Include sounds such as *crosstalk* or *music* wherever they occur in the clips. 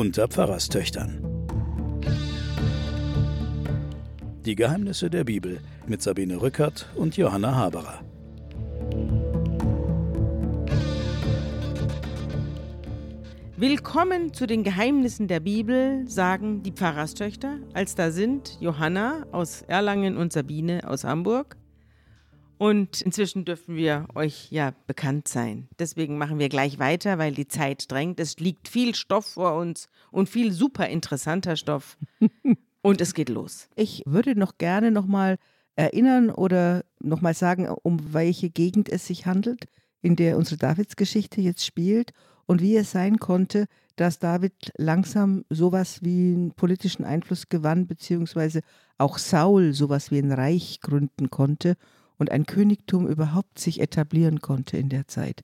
unter Pfarrerstöchtern. Die Geheimnisse der Bibel mit Sabine Rückert und Johanna Haberer. Willkommen zu den Geheimnissen der Bibel, sagen die Pfarrerstöchter, als da sind Johanna aus Erlangen und Sabine aus Hamburg. Und inzwischen dürfen wir euch ja bekannt sein. Deswegen machen wir gleich weiter, weil die Zeit drängt. Es liegt viel Stoff vor uns und viel super interessanter Stoff. *laughs* und es geht los. Ich würde noch gerne nochmal erinnern oder nochmal sagen, um welche Gegend es sich handelt, in der unsere Davidsgeschichte jetzt spielt und wie es sein konnte, dass David langsam sowas wie einen politischen Einfluss gewann, beziehungsweise auch Saul sowas wie ein Reich gründen konnte und ein Königtum überhaupt sich etablieren konnte in der Zeit.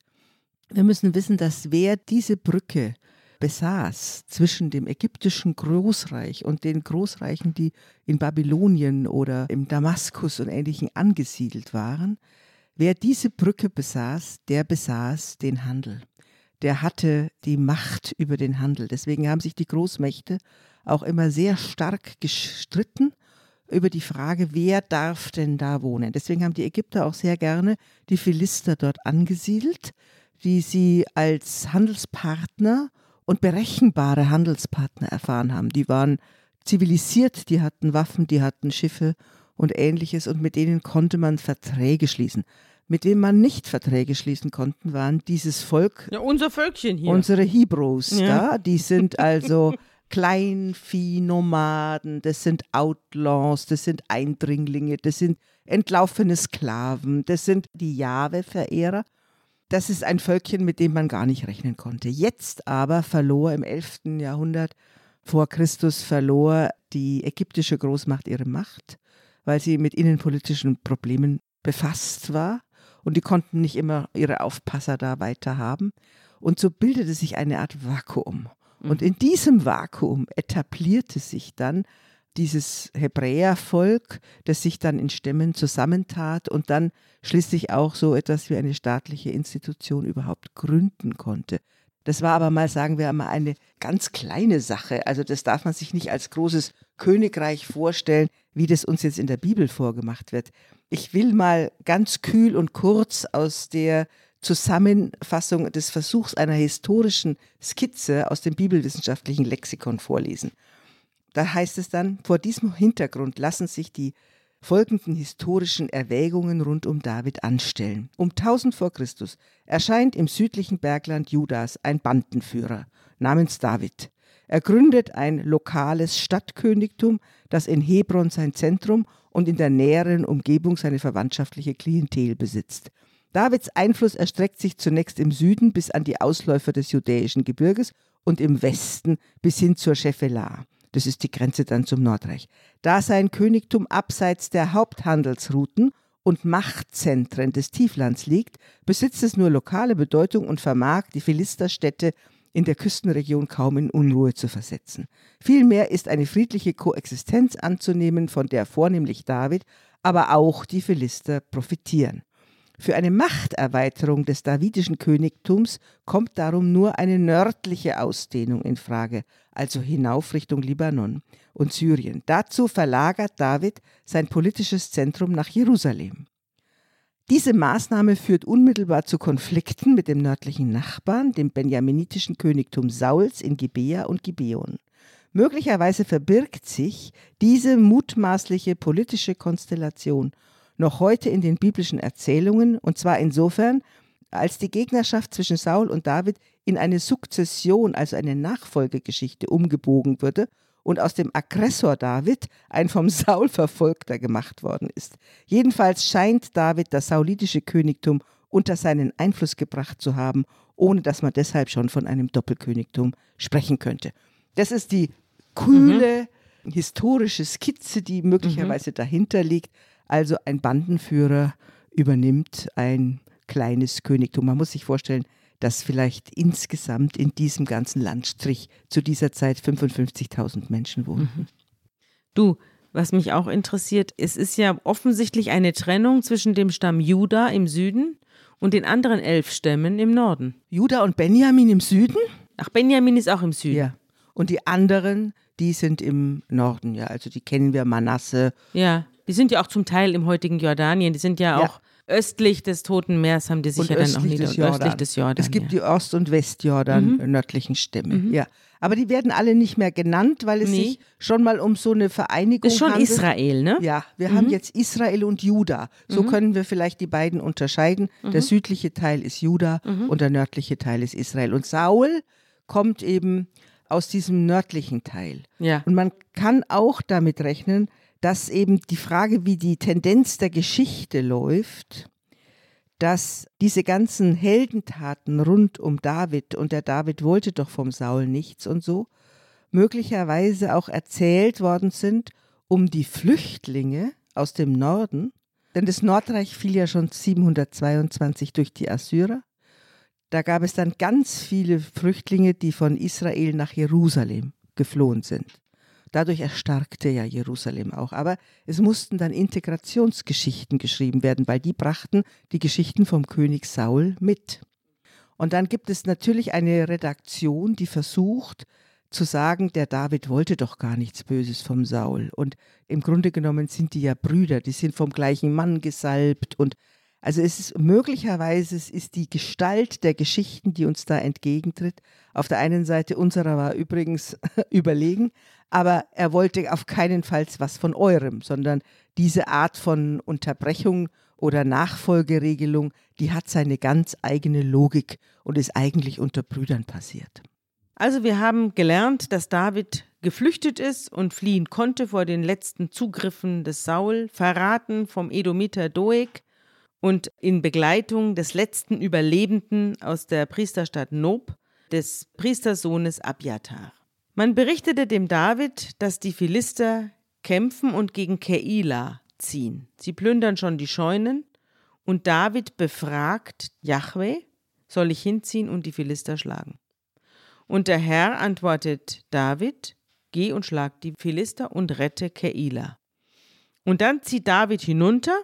Wir müssen wissen, dass wer diese Brücke besaß zwischen dem ägyptischen Großreich und den Großreichen, die in Babylonien oder im Damaskus und ähnlichen angesiedelt waren, wer diese Brücke besaß, der besaß den Handel. Der hatte die Macht über den Handel. Deswegen haben sich die Großmächte auch immer sehr stark gestritten über die Frage, wer darf denn da wohnen. Deswegen haben die Ägypter auch sehr gerne die Philister dort angesiedelt, die sie als Handelspartner und berechenbare Handelspartner erfahren haben. Die waren zivilisiert, die hatten Waffen, die hatten Schiffe und ähnliches und mit denen konnte man Verträge schließen. Mit wem man nicht Verträge schließen konnten, waren dieses Volk. Ja, unser Völkchen hier. Unsere Hebrews, ja. da. Die sind also *laughs* Kleinviehnomaden, das sind Outlaws, das sind Eindringlinge, das sind entlaufene Sklaven, das sind die Jahwe-Verehrer. Das ist ein Völkchen, mit dem man gar nicht rechnen konnte. Jetzt aber verlor im 11. Jahrhundert vor Christus verlor die ägyptische Großmacht ihre Macht, weil sie mit innenpolitischen Problemen befasst war und die konnten nicht immer ihre Aufpasser da weiter haben. Und so bildete sich eine Art Vakuum. Und in diesem Vakuum etablierte sich dann dieses Hebräervolk, das sich dann in Stämmen zusammentat und dann schließlich auch so etwas wie eine staatliche Institution überhaupt gründen konnte. Das war aber mal, sagen wir mal, eine ganz kleine Sache. Also das darf man sich nicht als großes Königreich vorstellen, wie das uns jetzt in der Bibel vorgemacht wird. Ich will mal ganz kühl und kurz aus der Zusammenfassung des Versuchs einer historischen Skizze aus dem bibelwissenschaftlichen Lexikon vorlesen. Da heißt es dann, vor diesem Hintergrund lassen sich die folgenden historischen Erwägungen rund um David anstellen. Um 1000 vor Christus erscheint im südlichen Bergland Judas ein Bandenführer namens David. Er gründet ein lokales Stadtkönigtum, das in Hebron sein Zentrum und in der näheren Umgebung seine verwandtschaftliche Klientel besitzt. Davids Einfluss erstreckt sich zunächst im Süden bis an die Ausläufer des judäischen Gebirges und im Westen bis hin zur Schefela. Das ist die Grenze dann zum Nordreich. Da sein Königtum abseits der Haupthandelsrouten und Machtzentren des Tieflands liegt, besitzt es nur lokale Bedeutung und vermag die Philisterstädte in der Küstenregion kaum in Unruhe zu versetzen. Vielmehr ist eine friedliche Koexistenz anzunehmen, von der vornehmlich David, aber auch die Philister profitieren. Für eine Machterweiterung des davidischen Königtums kommt darum nur eine nördliche Ausdehnung in Frage, also hinauf Richtung Libanon und Syrien. Dazu verlagert David sein politisches Zentrum nach Jerusalem. Diese Maßnahme führt unmittelbar zu Konflikten mit dem nördlichen Nachbarn, dem benjaminitischen Königtum Sauls in Gibea und Gibeon. Möglicherweise verbirgt sich diese mutmaßliche politische Konstellation noch heute in den biblischen Erzählungen, und zwar insofern, als die Gegnerschaft zwischen Saul und David in eine Sukzession, also eine Nachfolgegeschichte, umgebogen wurde und aus dem Aggressor David ein vom Saul verfolgter gemacht worden ist. Jedenfalls scheint David das saulitische Königtum unter seinen Einfluss gebracht zu haben, ohne dass man deshalb schon von einem Doppelkönigtum sprechen könnte. Das ist die kühle mhm. historische Skizze, die möglicherweise mhm. dahinter liegt. Also ein Bandenführer übernimmt ein kleines Königtum. Man muss sich vorstellen, dass vielleicht insgesamt in diesem ganzen Landstrich zu dieser Zeit 55.000 Menschen wohnen. Mhm. Du, was mich auch interessiert, es ist ja offensichtlich eine Trennung zwischen dem Stamm Juda im Süden und den anderen elf Stämmen im Norden. Juda und Benjamin im Süden? Ach, Benjamin ist auch im Süden. Ja. Und die anderen, die sind im Norden, ja. Also die kennen wir, Manasse. Ja, die sind ja auch zum Teil im heutigen Jordanien. Die sind ja, Ja. auch östlich des Toten Meers, haben die sich und ja dann auch nieder des östlich des Jordan. Es gibt ja. die Ost- und Westjordan äh, nördlichen Stämme, ja. Aber die werden alle nicht mehr genannt, weil es Nee. sich schon mal um so eine Vereinigung ist schon handelt. Israel, ne? Ja, wir haben jetzt Israel und Juda. So können wir vielleicht die beiden unterscheiden. Der südliche Teil ist Juda und der nördliche Teil ist Israel. Und Saul kommt eben aus diesem nördlichen Teil. Ja. Und man kann auch damit rechnen, dass eben die Frage, wie die Tendenz der Geschichte läuft, dass diese ganzen Heldentaten rund um David und der David wollte doch vom Saul nichts und so, möglicherweise auch erzählt worden sind, um die Flüchtlinge aus dem Norden, denn das Nordreich fiel ja schon 722 durch die Assyrer. Da gab es dann ganz viele Flüchtlinge, die von Israel nach Jerusalem geflohen sind. Dadurch erstarkte ja Jerusalem auch. Aber es mussten dann Integrationsgeschichten geschrieben werden, weil die brachten die Geschichten vom König Saul mit. Und dann gibt es natürlich eine Redaktion, die versucht zu sagen, der David wollte doch gar nichts Böses vom Saul. Und im Grunde genommen sind die ja Brüder, die sind vom gleichen Mann gesalbt. Und also es ist möglicherweise, es ist die Gestalt der Geschichten, die uns da entgegentritt. Auf der einen Seite unserer war übrigens *laughs* überlegen, aber er wollte auf keinen Fall was von eurem, sondern diese Art von Unterbrechung oder Nachfolgeregelung, die hat seine ganz eigene Logik und ist eigentlich unter Brüdern passiert. Also wir haben gelernt, dass David geflüchtet ist und fliehen konnte vor den letzten Zugriffen des Saul, verraten vom Edomiter Doeg und in Begleitung des letzten Überlebenden aus der Priesterstadt Nob, des Priestersohnes Abjatar. Man berichtete dem David, dass die Philister kämpfen und gegen Keila ziehen. Sie plündern schon die Scheunen und David befragt Jahwe, soll ich hinziehen und die Philister schlagen? Und der Herr antwortet David, geh und schlag die Philister und rette Keila. Und dann zieht David hinunter.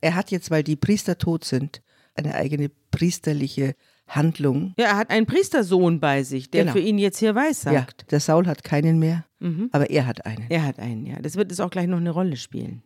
Er hat jetzt, weil die Priester tot sind, eine eigene priesterliche Handlung. Ja, er hat einen Priestersohn bei sich, der Genau. für ihn jetzt hier weissagt. Ja, der Saul hat keinen mehr, Mhm. aber er hat einen. Er hat einen, ja. Das wird es auch gleich noch eine Rolle spielen.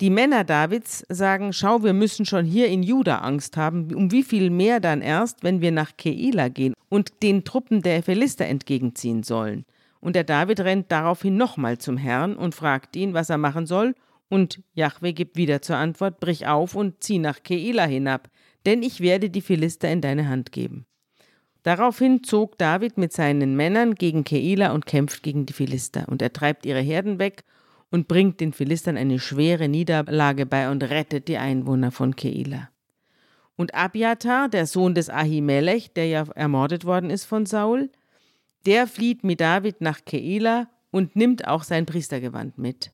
Die Männer Davids sagen, schau, wir müssen schon hier in Juda Angst haben. Um wie viel mehr dann erst, wenn wir nach Keila gehen und den Truppen der Philister entgegenziehen sollen. Und der David rennt daraufhin nochmal zum Herrn und fragt ihn, was er machen soll. Und Jahwe gibt wieder zur Antwort, brich auf und zieh nach Keila hinab, denn ich werde die Philister in deine Hand geben. Daraufhin zog David mit seinen Männern gegen Keila und kämpft gegen die Philister. Und er treibt ihre Herden weg und bringt den Philistern eine schwere Niederlage bei und rettet die Einwohner von Keila. Und Abiatar, der Sohn des Ahimelech, der ja ermordet worden ist von Saul, der flieht mit David nach Keila und nimmt auch sein Priestergewand mit.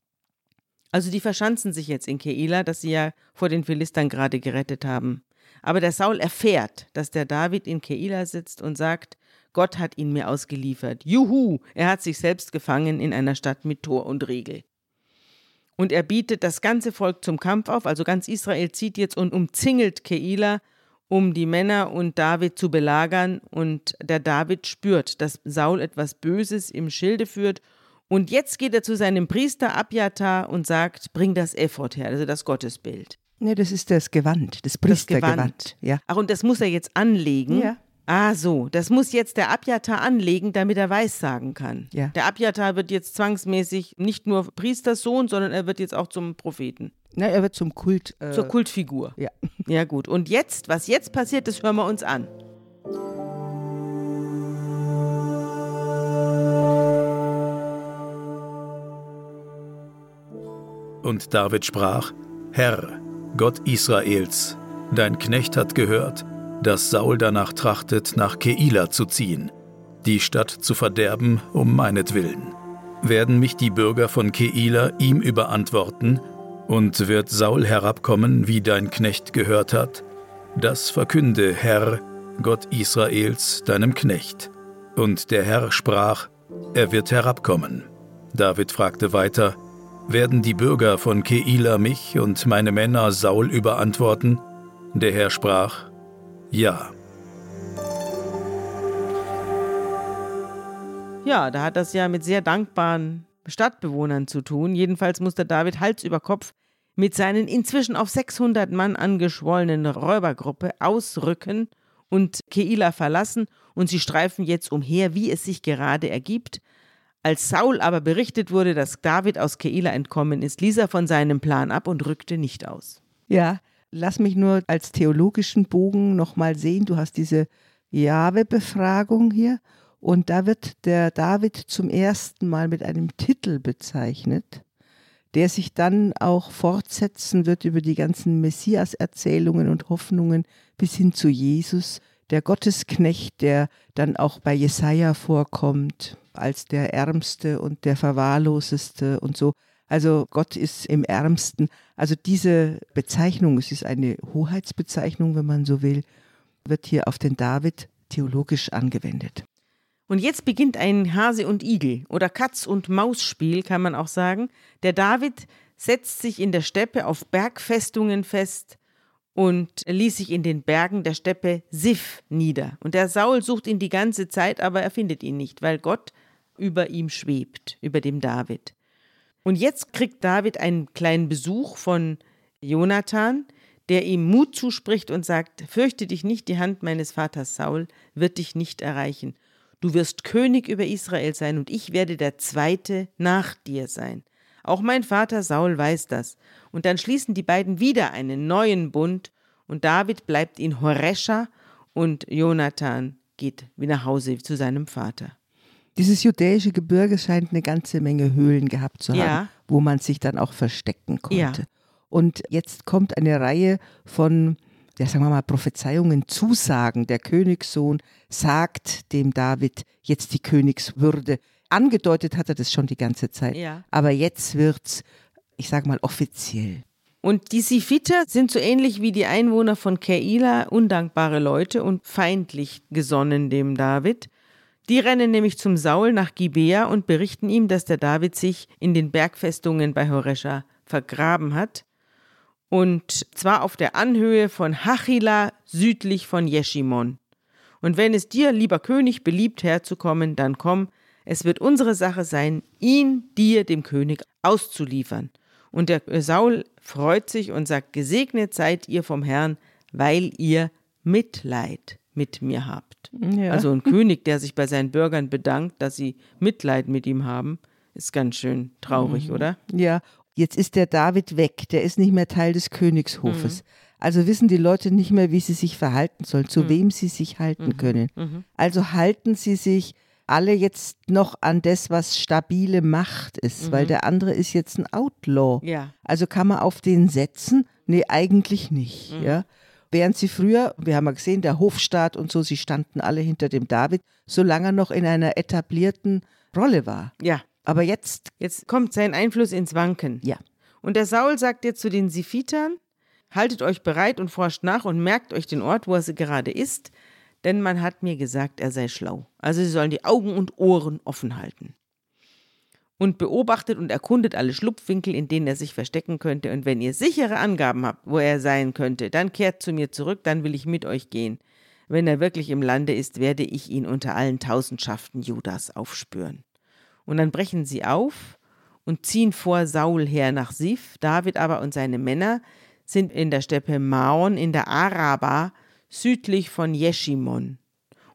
Also die verschanzen sich jetzt in Keila, das sie ja vor den Philistern gerade gerettet haben. Aber der Saul erfährt, dass der David in Keila sitzt und sagt, Gott hat ihn mir ausgeliefert. Juhu, er hat sich selbst gefangen in einer Stadt mit Tor und Riegel. Und er bietet das ganze Volk zum Kampf auf, also ganz Israel zieht jetzt und umzingelt Keila, um die Männer und David zu belagern. Und der David spürt, dass Saul etwas Böses im Schilde führt. Und jetzt geht er zu seinem Priester Abjatar und sagt, bring das Ephod her, also das Gottesbild. Nee, das ist das Gewand, das Das Priestergewand. Gewand. Ja. Ach, und das muss er jetzt anlegen? Ja. Ah, so. Das muss jetzt der Abjatar anlegen, damit er Weissagen kann. Ja. Der Abjatar wird jetzt zwangsmäßig nicht nur Priesterssohn, sondern er wird jetzt auch zum Propheten. Na, er wird zum Kult. Äh, Zur Kultfigur. ja. *laughs* Ja, gut. Und jetzt, was jetzt passiert, das hören wir uns an. Und David sprach, Herr, Gott Israels, dein Knecht hat gehört, dass Saul danach trachtet, nach Keila zu ziehen, die Stadt zu verderben um meinetwillen. Werden mich die Bürger von Keila ihm überantworten, und wird Saul herabkommen, wie dein Knecht gehört hat? Das verkünde, Herr, Gott Israels, deinem Knecht. Und der Herr sprach, er wird herabkommen. David fragte weiter, werden die Bürger von Keila mich und meine Männer Saul überantworten? Der Herr sprach, ja. Ja, da hat das ja mit sehr dankbaren Stadtbewohnern zu tun. Jedenfalls musste David Hals über Kopf mit seinen inzwischen auf 600 Mann angeschwollenen Räubergruppe ausrücken und Keila verlassen und sie streifen jetzt umher, wie es sich gerade ergibt. Als Saul aber berichtet wurde, dass David aus Keila entkommen ist, ließ er von seinem Plan ab und rückte nicht aus. Ja, lass mich nur als theologischen Bogen nochmal sehen. Du hast diese Jahwe-Befragung hier und da wird der David zum ersten Mal mit einem Titel bezeichnet, der sich dann auch fortsetzen wird über die ganzen Messias-Erzählungen und Hoffnungen bis hin zu Jesus, der Gottesknecht, der dann auch bei Jesaja vorkommt, als der Ärmste und der Verwahrloseste und so. Also Gott ist im Ärmsten. Also diese Bezeichnung, es ist eine Hoheitsbezeichnung, wenn man so will, wird hier auf den David theologisch angewendet. Und jetzt beginnt ein Hase und Igel oder Katz und Maus Spiel, kann man auch sagen. Der David setzt sich in der Steppe auf Bergfestungen fest und ließ sich in den Bergen der Steppe Sif nieder. Und der Saul sucht ihn die ganze Zeit, aber er findet ihn nicht, weil Gott über ihm schwebt, über dem David. Und jetzt kriegt David einen kleinen Besuch von Jonathan, der ihm Mut zuspricht und sagt, fürchte dich nicht, die Hand meines Vaters Saul wird dich nicht erreichen. Du wirst König über Israel sein und ich werde der Zweite nach dir sein. Auch mein Vater Saul weiß das. Und dann schließen die beiden wieder einen neuen Bund und David bleibt in Horesha und Jonathan geht wie nach Hause zu seinem Vater. Dieses judäische Gebirge scheint eine ganze Menge Höhlen gehabt zu haben, Ja. wo man sich dann auch verstecken konnte. Ja. Und jetzt kommt eine Reihe von, ja, sagen wir mal, Prophezeiungen, Zusagen. Der Königssohn sagt dem David jetzt die Königswürde. Angedeutet hat er das schon die ganze Zeit. Ja. Aber jetzt wird's, ich sage mal, offiziell. Und die Sifiter sind so ähnlich wie die Einwohner von Keila undankbare Leute und feindlich gesonnen dem David. Die rennen nämlich zum Saul nach Gibea und berichten ihm, dass der David sich in den Bergfestungen bei Horesha vergraben hat. Und zwar auf der Anhöhe von Hachila südlich von Jeschimon. Und wenn es dir, lieber König, beliebt herzukommen, dann komm, es wird unsere Sache sein, ihn dir, dem König, auszuliefern. Und der Saul freut sich und sagt, gesegnet seid ihr vom Herrn, weil ihr Mitleid mit mir habt. Ja. Also ein König, der sich bei seinen Bürgern bedankt, dass sie Mitleid mit ihm haben, ist ganz schön traurig, oder? Ja, jetzt ist der David weg, der ist nicht mehr Teil des Königshofes. Also wissen die Leute nicht mehr, wie sie sich verhalten sollen, zu wem sie sich halten können. Also halten sie sich alle jetzt noch an das, was stabile Macht ist, weil der andere ist jetzt ein Outlaw. Ja. Also kann man auf den setzen? Nee, eigentlich nicht. Ja. Während sie früher, wir haben ja gesehen, der Hofstaat und so, sie standen alle hinter dem David, solange er noch in einer etablierten Rolle war. Ja. Aber jetzt, Jetzt kommt sein Einfluss ins Wanken. ja. Und der Saul sagt jetzt zu den Sifitern, haltet euch bereit und forscht nach und merkt euch den Ort, wo er gerade ist, denn man hat mir gesagt, er sei schlau. Also sie sollen die Augen und Ohren offen halten. Und beobachtet und erkundet alle Schlupfwinkel, in denen er sich verstecken könnte. Und wenn ihr sichere Angaben habt, wo er sein könnte, dann kehrt zu mir zurück, dann will ich mit euch gehen. Wenn er wirklich im Lande ist, werde ich ihn unter allen Tausendschaften Judas aufspüren. Und dann brechen sie auf und ziehen vor Saul her nach Sif. David aber und seine Männer sind in der Steppe Maon in der Araba südlich von Jeschimon.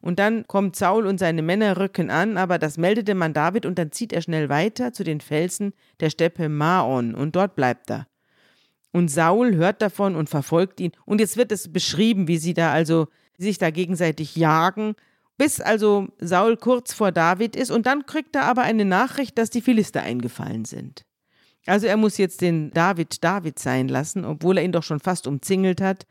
Und dann kommt Saul und seine Männer rücken an, aber das meldete man David und dann zieht er schnell weiter zu den Felsen der Steppe Maon und dort bleibt er. Und Saul hört davon und verfolgt ihn. Und jetzt wird es beschrieben, wie sie da also sich da gegenseitig jagen, bis also Saul kurz vor David ist. Und dann kriegt er aber eine Nachricht, dass die Philister eingefallen sind. Also er muss jetzt den David David sein lassen, obwohl er ihn doch schon fast umzingelt hat.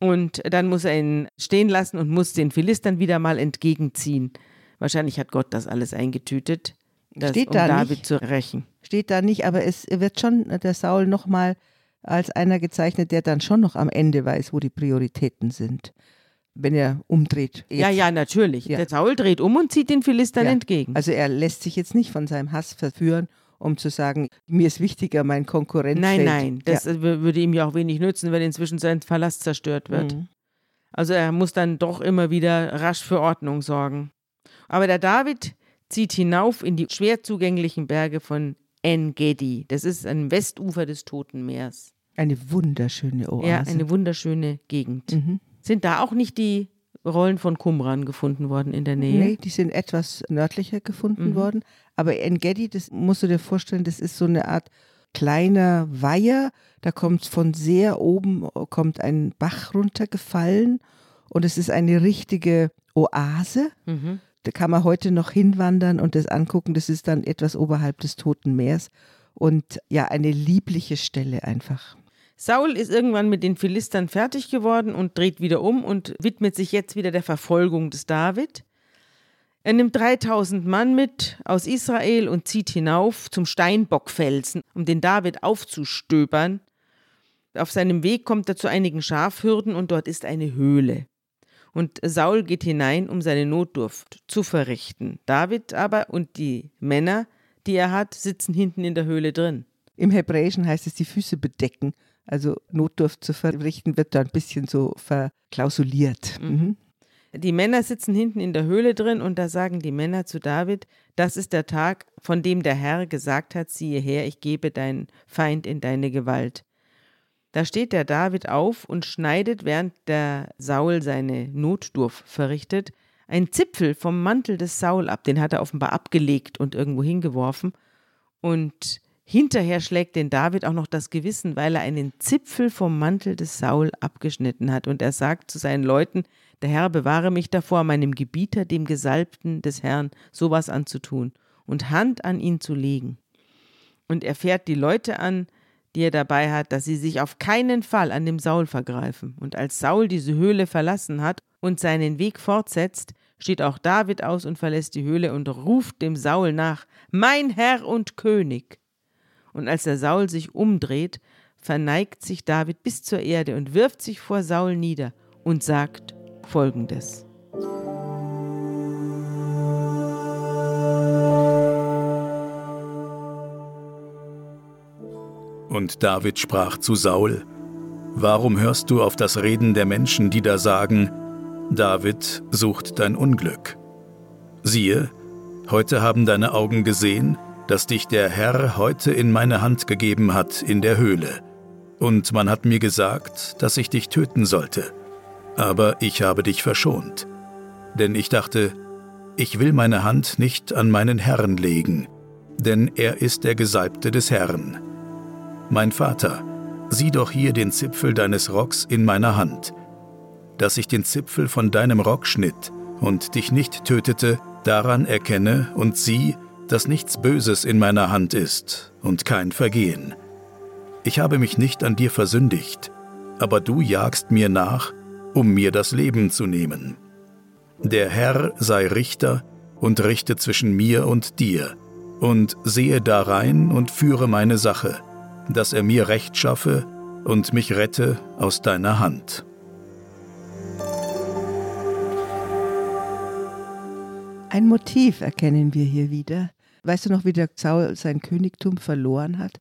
Und dann muss er ihn stehen lassen und muss den Philistern wieder mal entgegenziehen. Wahrscheinlich hat Gott das alles eingetütet, das, Steht um da David nicht. zu rächen. steht da nicht, aber es wird schon der Saul nochmal als einer gezeichnet, der dann schon noch am Ende weiß, wo die Prioritäten sind, wenn er umdreht. Ja, Jetzt. ja, natürlich. Ja. Der Saul dreht um und zieht den Philistern Ja. entgegen. Also er lässt sich jetzt nicht von seinem Hass verführen, um zu sagen, mir ist wichtiger, mein Konkurrent Nein, nein, das ja. wür- würde ihm ja auch wenig nützen, wenn inzwischen sein Palast zerstört wird. Mhm. Also er muss dann doch immer wieder rasch für Ordnung sorgen. Aber der David zieht hinauf in die schwer zugänglichen Berge von En-Gedi. Das ist am Westufer des Toten Meers. Eine wunderschöne Oase. Ja, eine wunderschöne Gegend. Mhm. Sind da auch nicht die Rollen von Qumran gefunden worden in der Nähe? Nee, die sind etwas nördlicher gefunden Mhm. worden. Aber En-Gedi, das musst du dir vorstellen, das ist so eine Art kleiner Weiher. Da kommt von sehr oben kommt ein Bach runtergefallen und es ist eine richtige Oase. Mhm. Da kann man heute noch hinwandern und das angucken. Das ist dann etwas oberhalb des Toten Meers und ja, eine liebliche Stelle einfach. Saul ist irgendwann mit den Philistern fertig geworden und dreht wieder um und widmet sich jetzt wieder der Verfolgung des David. Er nimmt 3000 Mann mit aus Israel und zieht hinauf zum Steinbockfelsen, um den David aufzustöbern. Auf seinem Weg kommt er zu einigen Schafhürden und dort ist eine Höhle. Und Saul geht hinein, um seine Notdurft zu verrichten. David aber und die Männer, die er hat, sitzen hinten in der Höhle drin. Im Hebräischen heißt es die Füße bedecken. Also Notdurft zu verrichten wird da ein bisschen so verklausuliert. Mhm. Die Männer sitzen hinten in der Höhle drin und da sagen die Männer zu David, das ist der Tag, von dem der Herr gesagt hat, siehe her, ich gebe deinen Feind in deine Gewalt. Da steht der David auf und schneidet, während der Saul seine Notdurf verrichtet, einen Zipfel vom Mantel des Saul ab. Den hat er offenbar abgelegt und irgendwo hingeworfen. Und hinterher schlägt den David auch noch das Gewissen, weil er einen Zipfel vom Mantel des Saul abgeschnitten hat. Und er sagt zu seinen Leuten, der Herr bewahre mich davor, meinem Gebieter, dem Gesalbten des Herrn, sowas anzutun und Hand an ihn zu legen. Und er fährt die Leute an, die er dabei hat, dass sie sich auf keinen Fall an dem Saul vergreifen. Und als Saul diese Höhle verlassen hat und seinen Weg fortsetzt, steht auch David aus und verlässt die Höhle und ruft dem Saul nach, Mein Herr und König. Und als der Saul sich umdreht, verneigt sich David bis zur Erde und wirft sich vor Saul nieder und sagt folgendes. Und David sprach zu Saul, Warum hörst du auf das Reden der Menschen, die da sagen, David sucht dein Unglück? Siehe, heute haben deine Augen gesehen, dass dich der Herr heute in meine Hand gegeben hat in der Höhle. Und man hat mir gesagt, dass ich dich töten sollte. Aber ich habe dich verschont. Denn ich dachte, ich will meine Hand nicht an meinen Herrn legen, denn er ist der Gesalbte des Herrn. Mein Vater, sieh doch hier den Zipfel deines Rocks in meiner Hand. Dass ich den Zipfel von deinem Rock schnitt und dich nicht tötete, daran erkenne und sieh, dass nichts Böses in meiner Hand ist und kein Vergehen. Ich habe mich nicht an dir versündigt, aber du jagst mir nach, um mir das Leben zu nehmen. Der Herr sei Richter und richte zwischen mir und dir, und sehe darein und führe meine Sache, dass er mir Recht schaffe und mich rette aus deiner Hand. Ein Motiv erkennen wir hier wieder. Weißt du noch, wie der Saul sein Königtum verloren hat,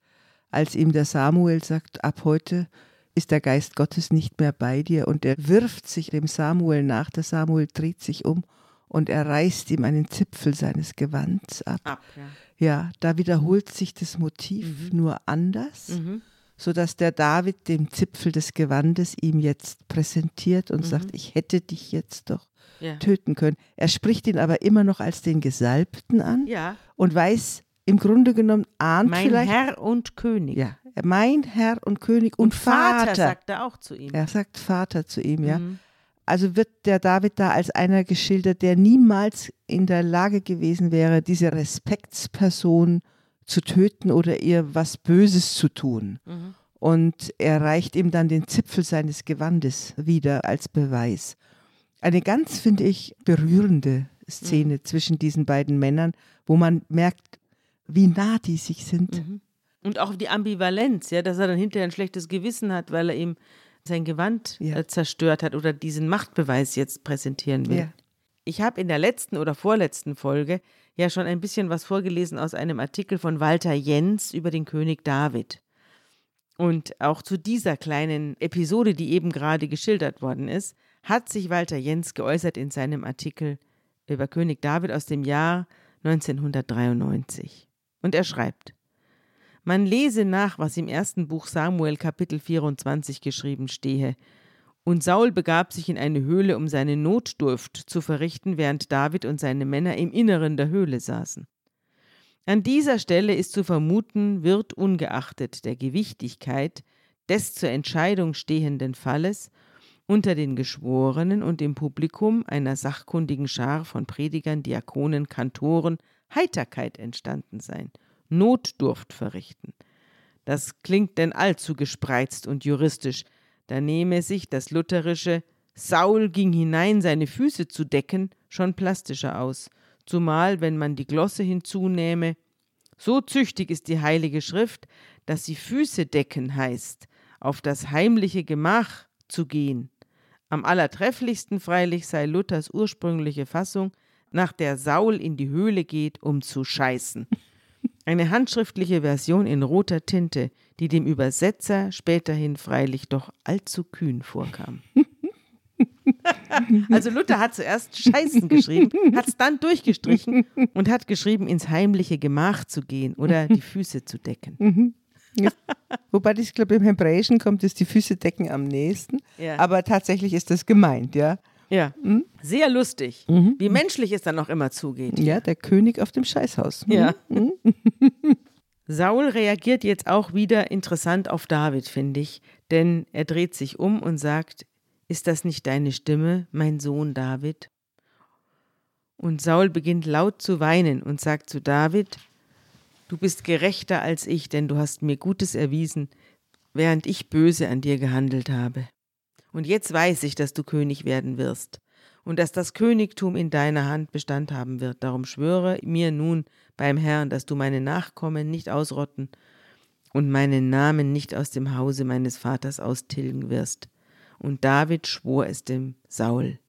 als ihm der Samuel sagt, ab heute ist der Geist Gottes nicht mehr bei dir und er wirft sich dem Samuel nach. Der Samuel dreht sich um und er reißt ihm einen Zipfel seines Gewands ab. Ab, ja. Ja, da wiederholt sich das Motiv nur anders, Mhm. sodass der David den Zipfel des Gewandes ihm jetzt präsentiert und sagt, ich hätte dich jetzt doch Ja. töten können. Er spricht ihn aber immer noch als den Gesalbten an ja. und weiß im Grunde genommen, ahnt Mein vielleicht, Herr und König. ja, mein Herr und König und, Vater. sagt er auch zu ihm. er sagt Vater zu ihm, ja. Mhm. Also wird der David da als einer geschildert, der niemals in der Lage gewesen wäre, diese Respektsperson zu töten oder ihr was Böses zu tun. Mhm. Und er reicht ihm dann den Zipfel seines Gewandes wieder als Beweis. Eine ganz, finde ich, berührende Szene Mhm. zwischen diesen beiden Männern, wo man merkt, wie nah die sich sind. Mhm. Und auch die Ambivalenz, ja, dass er dann hinterher ein schlechtes Gewissen hat, weil er ihm sein Gewand Ja. äh, zerstört hat oder diesen Machtbeweis jetzt präsentieren will. Ja. Ich habe in der letzten oder vorletzten Folge ja schon ein bisschen was vorgelesen aus einem Artikel von Walter Jens über den König David. Und auch zu dieser kleinen Episode, die eben gerade geschildert worden ist, hat sich Walter Jens geäußert in seinem Artikel über König David aus dem Jahr 1993. Und er schreibt, man lese nach, was im ersten Buch Samuel Kapitel 24 geschrieben stehe. Und Saul begab sich in eine Höhle, um seine Notdurft zu verrichten, während David und seine Männer im Inneren der Höhle saßen. An dieser Stelle ist zu vermuten, wird ungeachtet der Gewichtigkeit des zur Entscheidung stehenden Falles unter den Geschworenen und im Publikum einer sachkundigen Schar von Predigern, Diakonen, Kantoren Heiterkeit entstanden sein – Notdurft verrichten. Das klingt denn allzu gespreizt und juristisch. Da nehme sich das lutherische Saul ging hinein, seine Füße zu decken, schon plastischer aus, zumal wenn man die Glosse hinzunähme. So züchtig ist die Heilige Schrift, dass sie Füße decken heißt, auf das heimliche Gemach zu gehen. Am allertrefflichsten freilich sei Luthers ursprüngliche Fassung, nach der Saul in die Höhle geht, um zu scheißen. Eine handschriftliche Version in roter Tinte, die dem Übersetzer späterhin freilich doch allzu kühn vorkam. *laughs* also Luther hat zuerst Scheißen geschrieben, hat es dann durchgestrichen und hat geschrieben, ins heimliche Gemach zu gehen oder die Füße zu decken. Ja. Wobei ich glaube, im Hebräischen kommt es die Füße decken am nächsten. Ja. Aber tatsächlich ist das gemeint, ja. Ja, mhm. sehr lustig. Mhm. Wie menschlich es dann noch immer zugeht. Ja, der König auf dem Scheißhaus. Mhm. Ja. Mhm. *laughs* Saul reagiert jetzt auch wieder interessant auf David, finde ich, denn er dreht sich um und sagt, ist das nicht deine Stimme, mein Sohn David? Und Saul beginnt laut zu weinen und sagt zu David, du bist gerechter als ich, denn du hast mir Gutes erwiesen, während ich böse an dir gehandelt habe. Und jetzt weiß ich, dass du König werden wirst und dass das Königtum in deiner Hand Bestand haben wird. Darum schwöre mir nun beim Herrn, dass du meine Nachkommen nicht ausrotten und meinen Namen nicht aus dem Hause meines Vaters austilgen wirst. Und David schwor es dem Saul.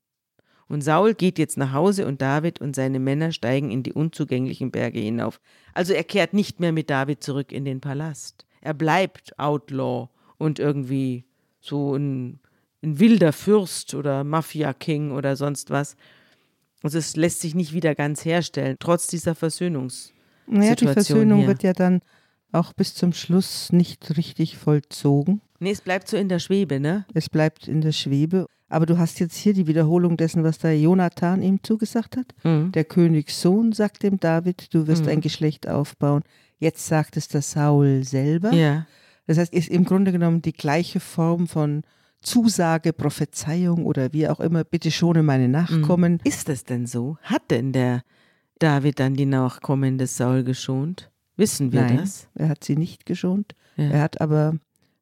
Und Saul geht jetzt nach Hause und David und seine Männer steigen in die unzugänglichen Berge hinauf. Also er kehrt nicht mehr mit David zurück in den Palast. Er bleibt Outlaw und irgendwie so ein ein wilder Fürst oder Mafia-King oder sonst was. Also es lässt sich nicht wieder ganz herstellen, trotz dieser Versöhnungssituation. Naja, die Versöhnung hier. wird ja dann auch bis zum Schluss nicht richtig vollzogen. Nee, es bleibt so in der Schwebe, ne? Es bleibt in der Schwebe. Aber du hast jetzt hier die Wiederholung dessen, was der Jonathan ihm zugesagt hat. Mhm. Der Königssohn sagt dem David, du wirst mhm. ein Geschlecht aufbauen. Jetzt sagt es der Saul selber. Ja. Das heißt, ist im Grunde genommen die gleiche Form von Zusage, Prophezeiung oder wie auch immer, bitte schone meine Nachkommen. Mhm. Ist es denn so? Hat denn der David dann die Nachkommen des Saul geschont? Wissen wir Nein, das? Er hat sie nicht geschont. Ja. Er hat aber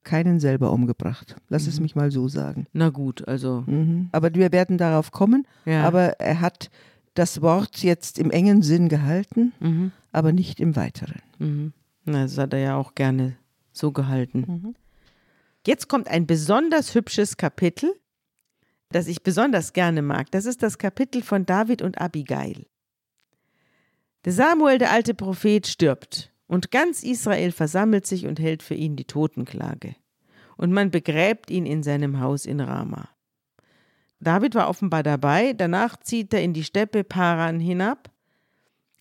keinen selber umgebracht. Lass mhm. es mich mal so sagen. Na gut, also. Mhm. Aber wir werden darauf kommen. Ja. Aber er hat das Wort jetzt im engen Sinn gehalten, mhm. aber nicht im weiteren. Mhm. Na, das hat er ja auch gerne so gehalten. Mhm. Jetzt kommt ein besonders hübsches Kapitel, das ich besonders gerne mag. Das ist das Kapitel von David und Abigail. Der Samuel, der alte Prophet, stirbt und ganz Israel versammelt sich und hält für ihn die Totenklage. Und man begräbt ihn in seinem Haus in Rama. David war offenbar dabei, danach zieht er in die Steppe Paran hinab.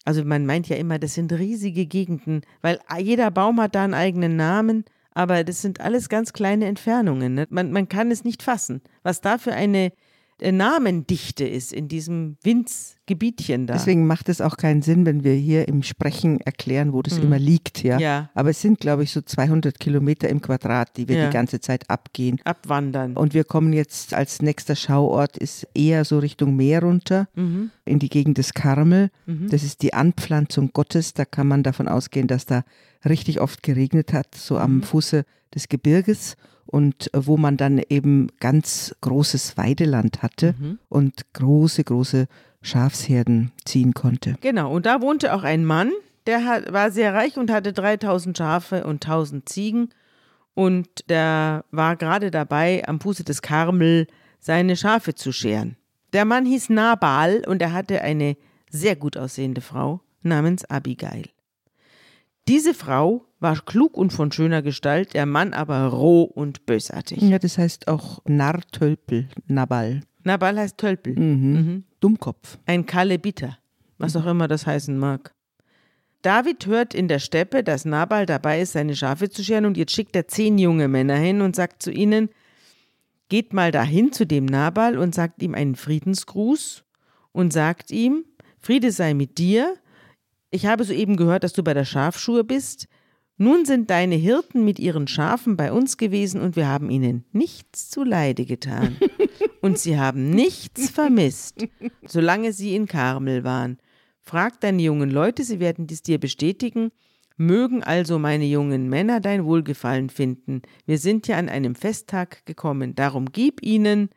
Also man meint ja immer, das sind riesige Gegenden, weil jeder Baum hat da einen eigenen Namen aber das sind alles ganz kleine Entfernungen. Ne? Man, man kann es nicht fassen, was da für eine Namendichte ist in diesem Winzgebietchen da. Deswegen macht es auch keinen Sinn, wenn wir hier im Sprechen erklären, wo das mhm. immer liegt. Ja? ja. Aber es sind, glaube ich, so 200 Kilometer im Quadrat, die wir ja. die ganze Zeit abgehen. Abwandern. Und wir kommen jetzt als nächster Schauort ist eher so Richtung Meer runter, mhm. in die Gegend des Karmel. Mhm. Das ist die Anpflanzung Gottes. Da kann man davon ausgehen, dass da richtig oft geregnet hat, so am mhm. Fuße des Gebirges und äh, wo man dann eben ganz großes Weideland hatte mhm. und große, große Schafsherden ziehen konnte. Genau, und da wohnte auch ein Mann, der hat, war sehr reich und hatte 3000 Schafe und 1000 Ziegen und der war gerade dabei, am Fuße des Karmel seine Schafe zu scheren. Der Mann hieß Nabal und er hatte eine sehr gut aussehende Frau namens Abigail. Diese Frau war klug und von schöner Gestalt, der Mann aber roh und bösartig. Ja, das heißt auch Narrtölpel, Nabal. Nabal heißt Tölpel. Mhm. Mhm. Dummkopf. Ein Kalebiter. was auch immer das heißen mag. David hört in der Steppe, dass Nabal dabei ist, seine Schafe zu scheren, und jetzt schickt er zehn junge Männer hin und sagt zu ihnen, geht mal dahin zu dem Nabal und sagt ihm einen Friedensgruß und sagt ihm, Friede sei mit dir, ich habe soeben gehört, dass du bei der Schafschuhe bist, nun sind deine Hirten mit ihren Schafen bei uns gewesen und wir haben ihnen nichts zuleide getan. und sie haben nichts vermisst, solange sie in Karmel waren. Frag deine jungen Leute, sie werden dies dir bestätigen. Mögen also meine jungen Männer dein Wohlgefallen finden. Wir sind ja an einem Festtag gekommen. Darum gib ihnen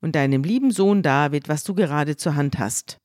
und deinem lieben Sohn David, was du gerade zur Hand hast.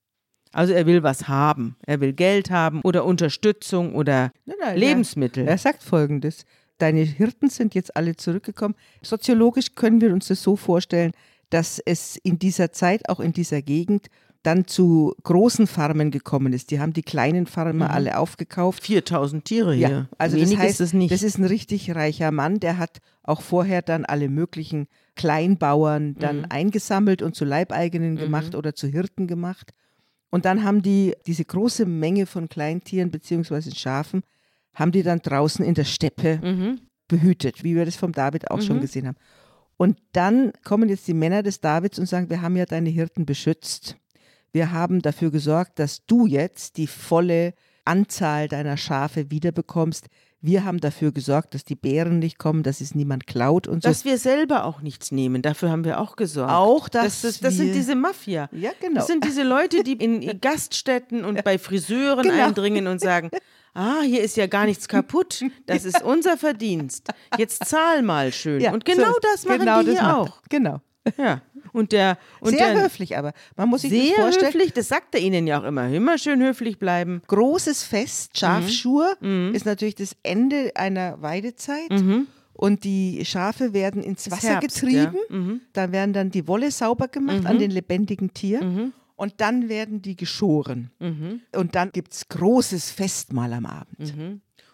Also er will was haben. Er will Geld haben oder Unterstützung oder Nein, nein, Lebensmittel. Er sagt folgendes: Deine Hirten sind jetzt alle zurückgekommen. Soziologisch können wir uns das so vorstellen, dass es in dieser Zeit, auch in dieser Gegend, dann zu großen Farmen gekommen ist. Die haben die kleinen Farmer alle aufgekauft. 4000 Tiere hier. Ja, also Wenig das heißt, ist es nicht. das ist ein richtig reicher Mann, der hat auch vorher dann alle möglichen Kleinbauern dann Mhm. eingesammelt und zu Leibeigenen gemacht oder zu Hirten gemacht. Und dann haben die diese große Menge von Kleintieren beziehungsweise Schafen, haben die dann draußen in der Steppe mhm. behütet, wie wir das vom David auch schon gesehen haben. Und dann kommen jetzt die Männer des Davids und sagen, wir haben ja deine Hirten beschützt. Wir haben dafür gesorgt, dass du jetzt die volle Anzahl deiner Schafe wiederbekommst. Wir haben dafür gesorgt, dass die Bären nicht kommen, dass es niemand klaut und so. Dass wir selber auch nichts nehmen, dafür haben wir auch gesorgt. Auch, dass das, das, das sind diese Mafia. ja, genau. Das sind diese Leute, die in *laughs* Gaststätten und bei Friseuren Genau. eindringen und sagen, ah, hier ist ja gar nichts kaputt. Das *laughs* ist unser Verdienst. Jetzt zahl mal schön. Ja, und genau so- das machen genau die das hier macht auch. Genau. Ja. Und der und Sehr der, höflich aber. Man muss sich das Sehr vorstellen. höflich, das sagt er ihnen ja auch immer. Immer schön höflich bleiben. großes Fest, Schafschur, Mhm. ist natürlich das Ende einer Weidezeit. Und die Schafe werden ins Wasser Herbst, getrieben. ja. Mhm. Da werden dann die Wolle sauber gemacht an den lebendigen Tieren. Und dann werden die geschoren. Mhm. Und dann gibt es großes Festmahl am Abend.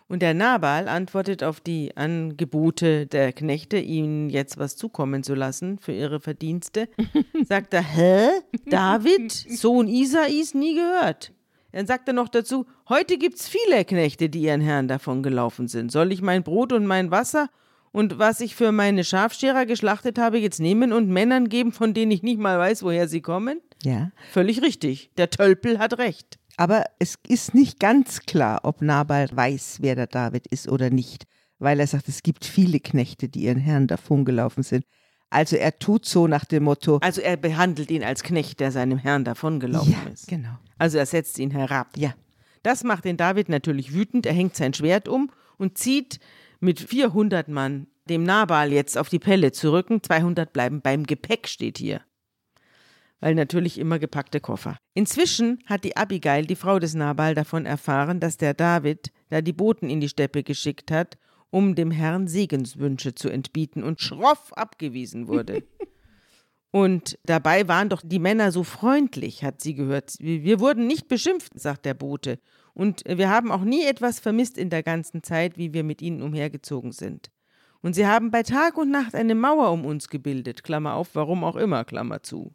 Und der Nabal antwortet auf die Angebote der Knechte, ihnen jetzt was zukommen zu lassen für ihre Verdienste. *laughs* Sagt er, hä? David, Sohn Isais, nie gehört. Dann sagt er noch dazu, heute gibt's viele Knechte, die ihren Herrn davon gelaufen sind. Soll ich mein Brot und mein Wasser und was ich für meine Schafscherer geschlachtet habe, jetzt nehmen und Männern geben, von denen ich nicht mal weiß, woher sie kommen? Ja. Völlig richtig. Der Tölpel hat recht. Aber es ist nicht ganz klar, ob Nabal weiß, wer der David ist oder nicht, weil er sagt, es gibt viele Knechte, die ihren Herrn davongelaufen sind. Also er tut so nach dem Motto, Also er behandelt ihn als Knecht, der seinem Herrn davongelaufen ja, ist. genau. Also er setzt ihn herab. Ja. Das macht den David natürlich wütend. Er hängt sein Schwert um und zieht mit 400 Mann dem Nabal jetzt auf die Pelle zu rücken. 200 bleiben beim Gepäck, steht hier. Weil natürlich immer gepackte Koffer. Inzwischen hat die Abigail, die Frau des Nabal, davon erfahren, dass der David da die Boten in die Steppe geschickt hat, um dem Herrn Segenswünsche zu entbieten und schroff abgewiesen wurde. *laughs* Und dabei waren doch die Männer so freundlich, hat sie gehört. Wir wurden nicht beschimpft, sagt der Bote. Und wir haben auch nie etwas vermisst in der ganzen Zeit, wie wir mit ihnen umhergezogen sind. Und sie haben bei Tag und Nacht eine Mauer um uns gebildet, Klammer auf, warum auch immer, Klammer zu.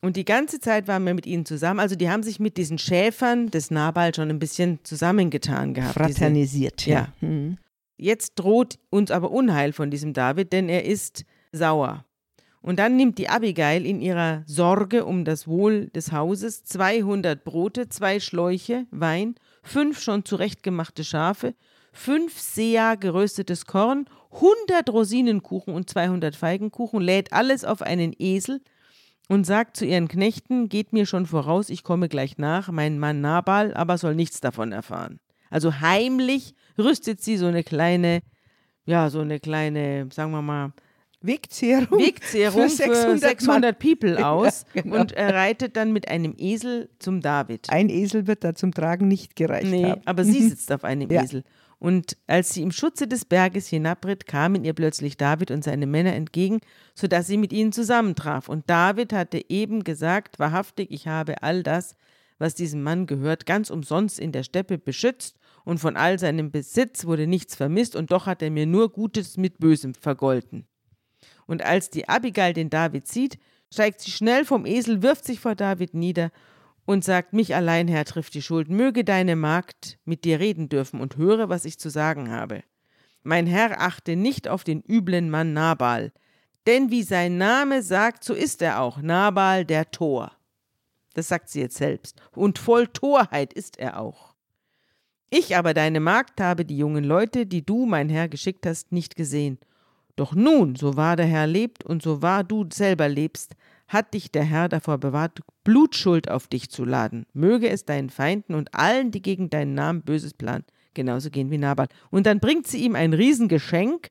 Und die ganze Zeit waren wir mit ihnen zusammen. Also die haben sich mit diesen Schäfern des Nabal schon ein bisschen zusammengetan gehabt. diese- Fraternisiert. Ja. Mhm. Jetzt droht uns aber Unheil von diesem David, denn er ist sauer. Und dann nimmt die Abigail in ihrer Sorge um das Wohl des Hauses 200 Brote, zwei Schläuche Wein, fünf schon zurechtgemachte Schafe, fünf Sea geröstetes Korn, 100 Rosinenkuchen und 200 Feigenkuchen, lädt alles auf einen Esel und sagt zu ihren Knechten, geht mir schon voraus, ich komme gleich nach, mein Mann Nabal aber soll nichts davon erfahren. Also heimlich rüstet sie so eine kleine, ja, so eine kleine, sagen wir mal, Wegzehrung. Wegzehrung für 600, 600 People aus Ja, genau. und er reitet dann mit einem Esel zum David. Ein Esel wird da zum Tragen nicht gereicht Nee, haben. aber sie sitzt auf einem *laughs* Ja. Esel. Und als sie im Schutze des Berges hinabritt, kamen ihr plötzlich David und seine Männer entgegen, sodass sie mit ihnen zusammentraf. Und David hatte eben gesagt, wahrhaftig, ich habe all das, was diesem Mann gehört, ganz umsonst in der Steppe beschützt und von all seinem Besitz wurde nichts vermisst und doch hat er mir nur Gutes mit Bösem vergolten. Und als die Abigail den David sieht, steigt sie schnell vom Esel, wirft sich vor David nieder und sagt, mich allein, Herr, trifft die Schuld. Möge deine Magd mit dir reden dürfen und höre, was ich zu sagen habe. Mein Herr achte nicht auf den üblen Mann Nabal, denn wie sein Name sagt, so ist er auch, Nabal der Tor. Das sagt sie jetzt selbst. Und voll Torheit ist er auch. Ich aber, deine Magd, habe die jungen Leute, die du, mein Herr, geschickt hast, nicht gesehen. Doch nun, so wahr der Herr lebt und so wahr du selber lebst, hat dich der Herr davor bewahrt, Blutschuld auf dich zu laden. Möge es deinen Feinden und allen, die gegen deinen Namen Böses planen, genauso gehen wie Nabal. Und dann bringt sie ihm ein Riesengeschenk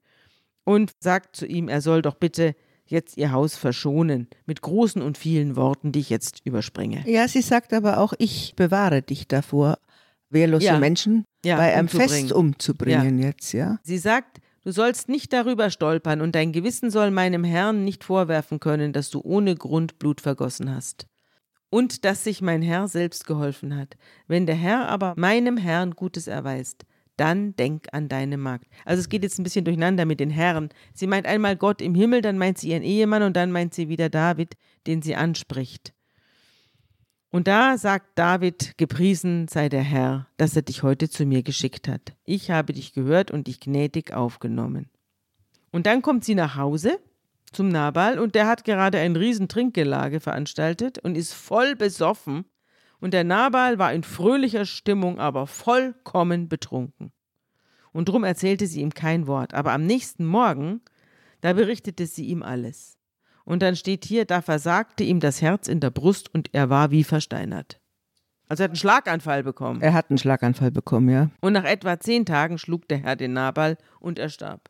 und sagt zu ihm, er soll doch bitte jetzt ihr Haus verschonen, mit großen und vielen Worten, die ich jetzt überspringe. Ja, sie sagt aber auch, ich bewahre dich davor, wehrlose Ja. Menschen Ja, bei einem umzubringen. Fest umzubringen jetzt, ja. Sie sagt, du sollst nicht darüber stolpern und dein Gewissen soll meinem Herrn nicht vorwerfen können, dass du ohne Grund Blut vergossen hast. Und dass sich mein Herr selbst geholfen hat. Wenn der Herr aber meinem Herrn Gutes erweist, dann denk an deine Magd. Also es geht jetzt ein bisschen durcheinander mit den Herren. Sie meint einmal Gott im Himmel, dann meint sie ihren Ehemann und dann meint sie wieder David, den sie anspricht. Und da sagt David, gepriesen sei der Herr, dass er dich heute zu mir geschickt hat. Ich habe dich gehört und dich gnädig aufgenommen. Und dann kommt sie nach Hause zum Nabal und der hat gerade ein riesen Trinkgelage veranstaltet und ist voll besoffen. Und der Nabal war in fröhlicher Stimmung, aber vollkommen betrunken. Und drum erzählte sie ihm kein Wort. Aber am nächsten Morgen, da berichtete sie ihm alles. Und dann steht hier, da versagte ihm das Herz in der Brust und er war wie versteinert. Also er hat einen Schlaganfall bekommen. Er hat einen Schlaganfall bekommen, ja. Und nach etwa zehn Tagen schlug der Herr den Nabal und er starb.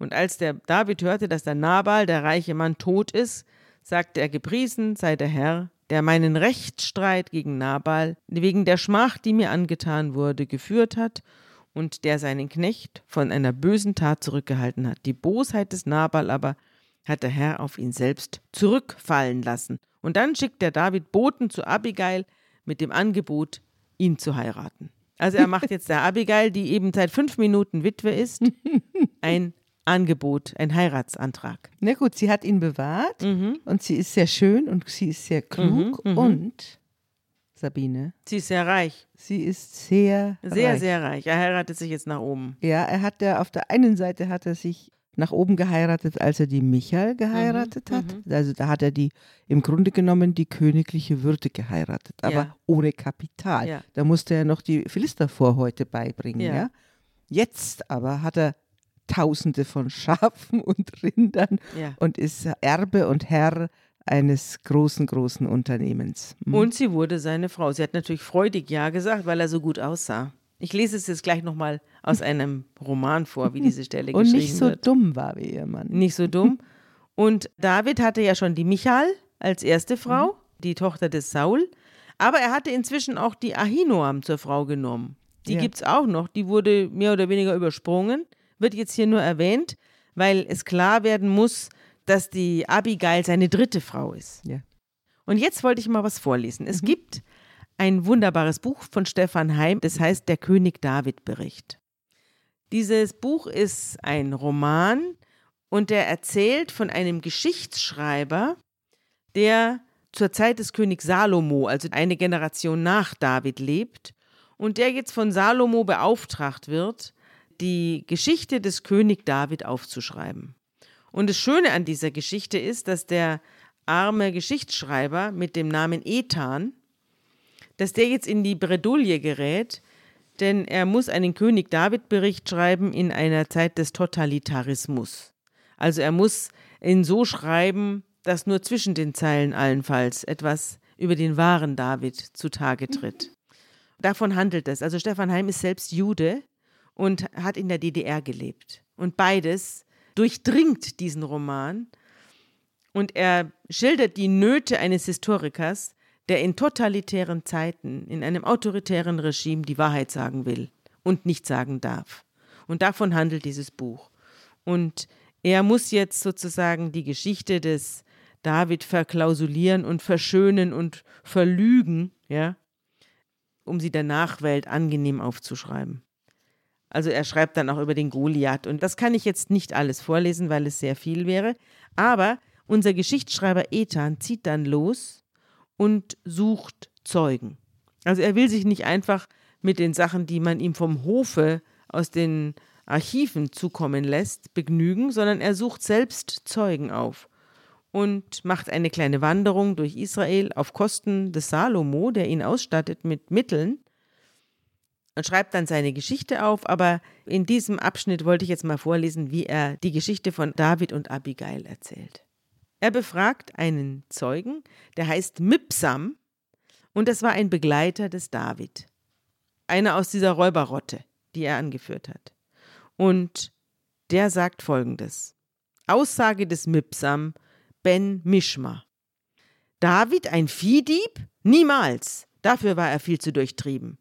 Und als der David hörte, dass der Nabal, der reiche Mann, tot ist, sagte er, gepriesen sei der Herr, der meinen Rechtsstreit gegen Nabal wegen der Schmach, die mir angetan wurde, geführt hat und der seinen Knecht von einer bösen Tat zurückgehalten hat. Die Bosheit des Nabal aber hat der Herr auf ihn selbst zurückfallen lassen. Und dann schickt der David Boten zu Abigail mit dem Angebot, ihn zu heiraten. Also er macht jetzt der Abigail, die eben seit fünf Minuten Witwe ist, *laughs* ein Angebot, ein Heiratsantrag. Na gut, sie hat ihn bewahrt Mhm. und sie ist sehr schön und sie ist sehr klug Mhm, mhm. und Sabine, Sie ist sehr reich, sie ist sehr sehr, reich. sehr reich. Er heiratet sich jetzt nach oben. Ja, er hat ja auf der einen Seite hat er sich nach oben geheiratet, als er die Michael geheiratet hat. mhm. Also da hat er die im Grunde genommen die königliche Würde geheiratet, aber Ja. ohne Kapital. Ja. Da musste er noch die Philistervorhäute beibringen. Ja. Ja. Jetzt aber hat er Tausende von Schafen *laughs* und Rindern und ist Erbe und Herr eines großen, großen Unternehmens. Mhm. Und sie wurde seine Frau. Sie hat natürlich freudig Ja gesagt, weil er so gut aussah. Ich lese es jetzt gleich nochmal aus einem Roman vor, wie diese *laughs* Stelle und geschrieben nicht so wird. dumm war wie ihr Mann. Nicht so dumm. Und David hatte ja schon die Michal als erste Frau, die Tochter des Saul. Aber er hatte inzwischen auch die Ahinoam zur Frau genommen. Die Ja. gibt's auch noch. Die wurde mehr oder weniger übersprungen. Wird jetzt hier nur erwähnt, weil es klar werden muss, dass die Abigail seine dritte Frau ist. Ja. Und jetzt wollte ich mal was vorlesen. Es gibt ein wunderbares Buch von Stefan Heim, das heißt Der König David Bericht. Dieses Buch ist ein Roman und der erzählt von einem Geschichtsschreiber, der zur Zeit des Königs Salomo, also eine Generation nach David, lebt und der jetzt von Salomo beauftragt wird, die Geschichte des König David aufzuschreiben. Und das Schöne an dieser Geschichte ist, dass der arme Geschichtsschreiber mit dem Namen Ethan, dass der jetzt in die Bredouille gerät, denn er muss einen König David-Bericht schreiben in einer Zeit des Totalitarismus. Also er muss ihn so schreiben, dass nur zwischen den Zeilen allenfalls etwas über den wahren David zutage tritt. Davon handelt es. Also Stefan Heim ist selbst Jude und hat in der DDR gelebt. Und beides durchdringt diesen Roman und er schildert die Nöte eines Historikers, der in totalitären Zeiten, in einem autoritären Regime die Wahrheit sagen will und nicht sagen darf. Und davon handelt dieses Buch. Und er muss jetzt sozusagen die Geschichte des David verklausulieren und verschönen und verlügen, ja, um sie der Nachwelt angenehm aufzuschreiben. Also er schreibt dann auch über den Goliath und das kann ich jetzt nicht alles vorlesen, weil es sehr viel wäre, aber unser Geschichtsschreiber Ethan zieht dann los und sucht Zeugen. Also er will sich nicht einfach mit den Sachen, die man ihm vom Hofe aus den Archiven zukommen lässt, begnügen, sondern er sucht selbst Zeugen auf und macht eine kleine Wanderung durch Israel auf Kosten des Salomo, der ihn ausstattet mit Mitteln und schreibt dann seine Geschichte auf. Aber in diesem Abschnitt wollte ich jetzt mal vorlesen, wie er die Geschichte von David und Abigail erzählt. Er befragt einen Zeugen, der heißt Mipsam, und das war ein Begleiter des David. Einer aus dieser Räuberrotte, die er angeführt hat. Und der sagt folgendes: Aussage des Mipsam Ben Mishma. David ein Viehdieb? Niemals. Dafür war er viel zu durchtrieben.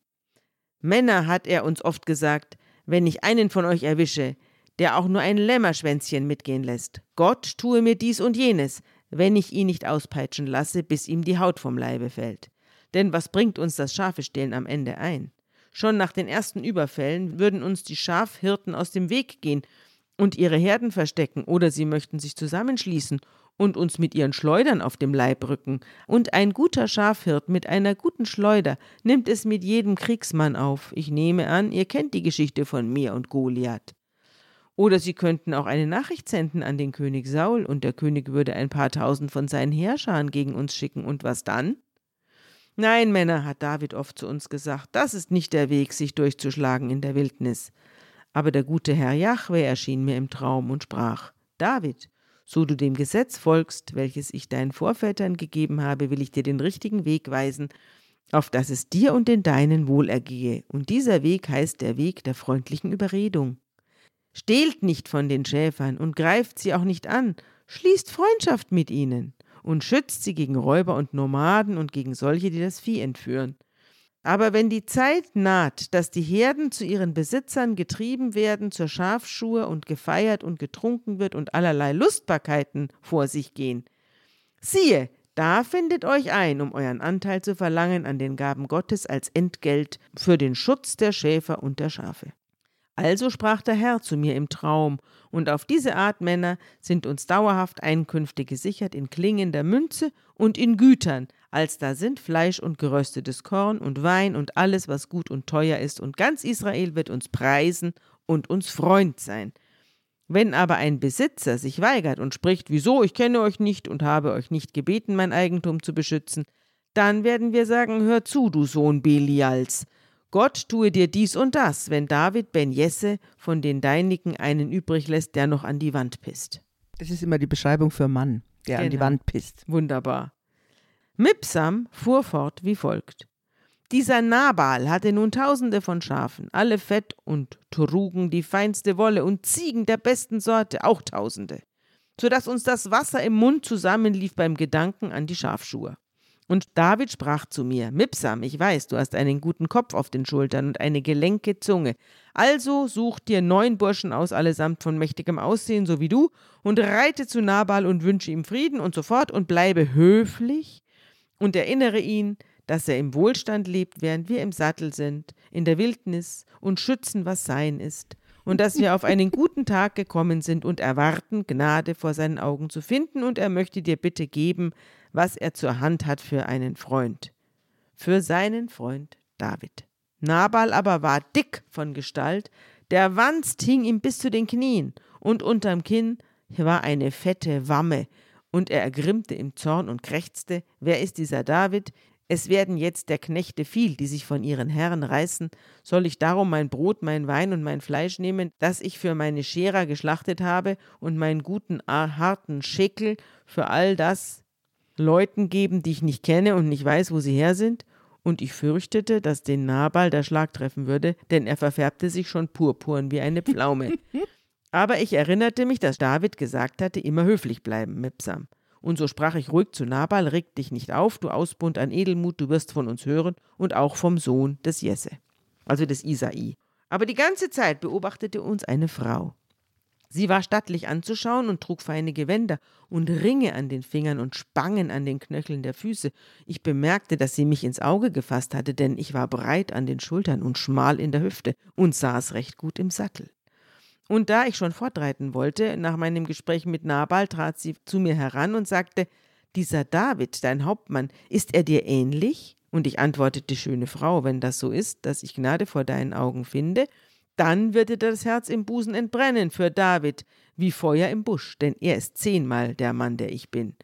Männer, hat er uns oft gesagt, wenn ich einen von euch erwische, der auch nur ein Lämmerschwänzchen mitgehen lässt. Gott tue mir dies und jenes, wenn ich ihn nicht auspeitschen lasse, bis ihm die Haut vom Leibe fällt. Denn was bringt uns das Schafestehlen am Ende ein? Schon nach den ersten Überfällen würden uns die Schafhirten aus dem Weg gehen und ihre Herden verstecken, oder sie möchten sich zusammenschließen und uns mit ihren Schleudern auf dem Leib rücken. Und ein guter Schafhirt mit einer guten Schleuder nimmt es mit jedem Kriegsmann auf. Ich nehme an, ihr kennt die Geschichte von mir und Goliath. Oder sie könnten auch eine Nachricht senden an den König Saul, und der König würde ein paar tausend von seinen Heerscharen gegen uns schicken, und was dann? Nein, Männer, hat David oft zu uns gesagt, das ist nicht der Weg, sich durchzuschlagen in der Wildnis. Aber der gute Herr Jahwe erschien mir im Traum und sprach: David, so du dem Gesetz folgst, welches ich deinen Vorvätern gegeben habe, will ich dir den richtigen Weg weisen, auf dass es dir und den Deinen wohl ergehe. Und dieser Weg heißt der Weg der freundlichen Überredung. Stehlt nicht von den Schäfern und greift sie auch nicht an, schließt Freundschaft mit ihnen und schützt sie gegen Räuber und Nomaden und gegen solche, die das Vieh entführen. Aber wenn die Zeit naht, dass die Herden zu ihren Besitzern getrieben werden, zur Schafschuhe und gefeiert und getrunken wird und allerlei Lustbarkeiten vor sich gehen, siehe, da findet euch ein, um euren Anteil zu verlangen an den Gaben Gottes als Entgelt für den Schutz der Schäfer und der Schafe. Also sprach der Herr zu mir im Traum, und auf diese Art Männer sind uns dauerhaft Einkünfte gesichert in Klingen der Münze und in Gütern, als da sind Fleisch und geröstetes Korn und Wein und alles, was gut und teuer ist, und ganz Israel wird uns preisen und uns Freund sein. Wenn aber ein Besitzer sich weigert und spricht, wieso, ich kenne euch nicht und habe euch nicht gebeten, mein Eigentum zu beschützen, dann werden wir sagen, hör zu, du Sohn Belials, Gott tue dir dies und das, wenn David Ben Jesse von den Deinigen einen übrig lässt, der noch an die Wand pisst. Das ist immer die Beschreibung für Mann, der genau. an die genau. Wand pisst. Wunderbar. Mipsam fuhr fort wie folgt. Dieser Nabal hatte nun tausende von Schafen, alle fett und trugen die feinste Wolle und Ziegen der besten Sorte, auch tausende, so dass uns das Wasser im Mund zusammenlief beim Gedanken an die Schafschuhe. Und David sprach zu mir, Mipsam, ich weiß, du hast einen guten Kopf auf den Schultern und eine gelenke Zunge. Also such dir neun Burschen aus, allesamt von mächtigem Aussehen, so wie du, und reite zu Nabal und wünsche ihm Frieden und so fort und bleibe höflich und erinnere ihn, dass er im Wohlstand lebt, während wir im Sattel sind, in der Wildnis und schützen, was sein ist, und dass wir auf einen guten Tag gekommen sind und erwarten, Gnade vor seinen Augen zu finden, und er möchte dir bitte geben, was er zur Hand hat für einen Freund. Für seinen Freund David. Nabal aber war dick von Gestalt, der Wanst hing ihm bis zu den Knien, und unterm Kinn war eine fette Wamme, und er ergrimmte im Zorn und krächzte, wer ist dieser David? Es werden jetzt der Knechte viel, die sich von ihren Herren reißen. Soll ich darum mein Brot, mein Wein und mein Fleisch nehmen, das ich für meine Scherer geschlachtet habe, und meinen guten, harten Scheckel für all das, Leuten geben, die ich nicht kenne und nicht weiß, wo sie her sind? Und ich fürchtete, dass den Nabal der Schlag treffen würde, denn er verfärbte sich schon purpurn wie eine Pflaume. *laughs* Aber ich erinnerte mich, dass David gesagt hatte, immer höflich bleiben, Mipsam. Und so sprach ich ruhig zu Nabal, reg dich nicht auf, du Ausbund an Edelmut, du wirst von uns hören und auch vom Sohn des Jesse, also des Isai. Aber die ganze Zeit beobachtete uns eine Frau. Sie war stattlich anzuschauen und trug feine Gewänder und Ringe an den Fingern und Spangen an den Knöcheln der Füße. Ich bemerkte, dass sie mich ins Auge gefasst hatte, denn ich war breit an den Schultern und schmal in der Hüfte und saß recht gut im Sattel. Und da ich schon fortreiten wollte, nach meinem Gespräch mit Nabal trat sie zu mir heran und sagte: Dieser David, dein Hauptmann, ist er dir ähnlich? Und ich antwortete, schöne Frau, wenn das so ist, dass ich Gnade vor deinen Augen finde, dann wird dir das Herz im Busen entbrennen für David, wie Feuer im Busch, denn er ist zehnmal der Mann, der ich bin.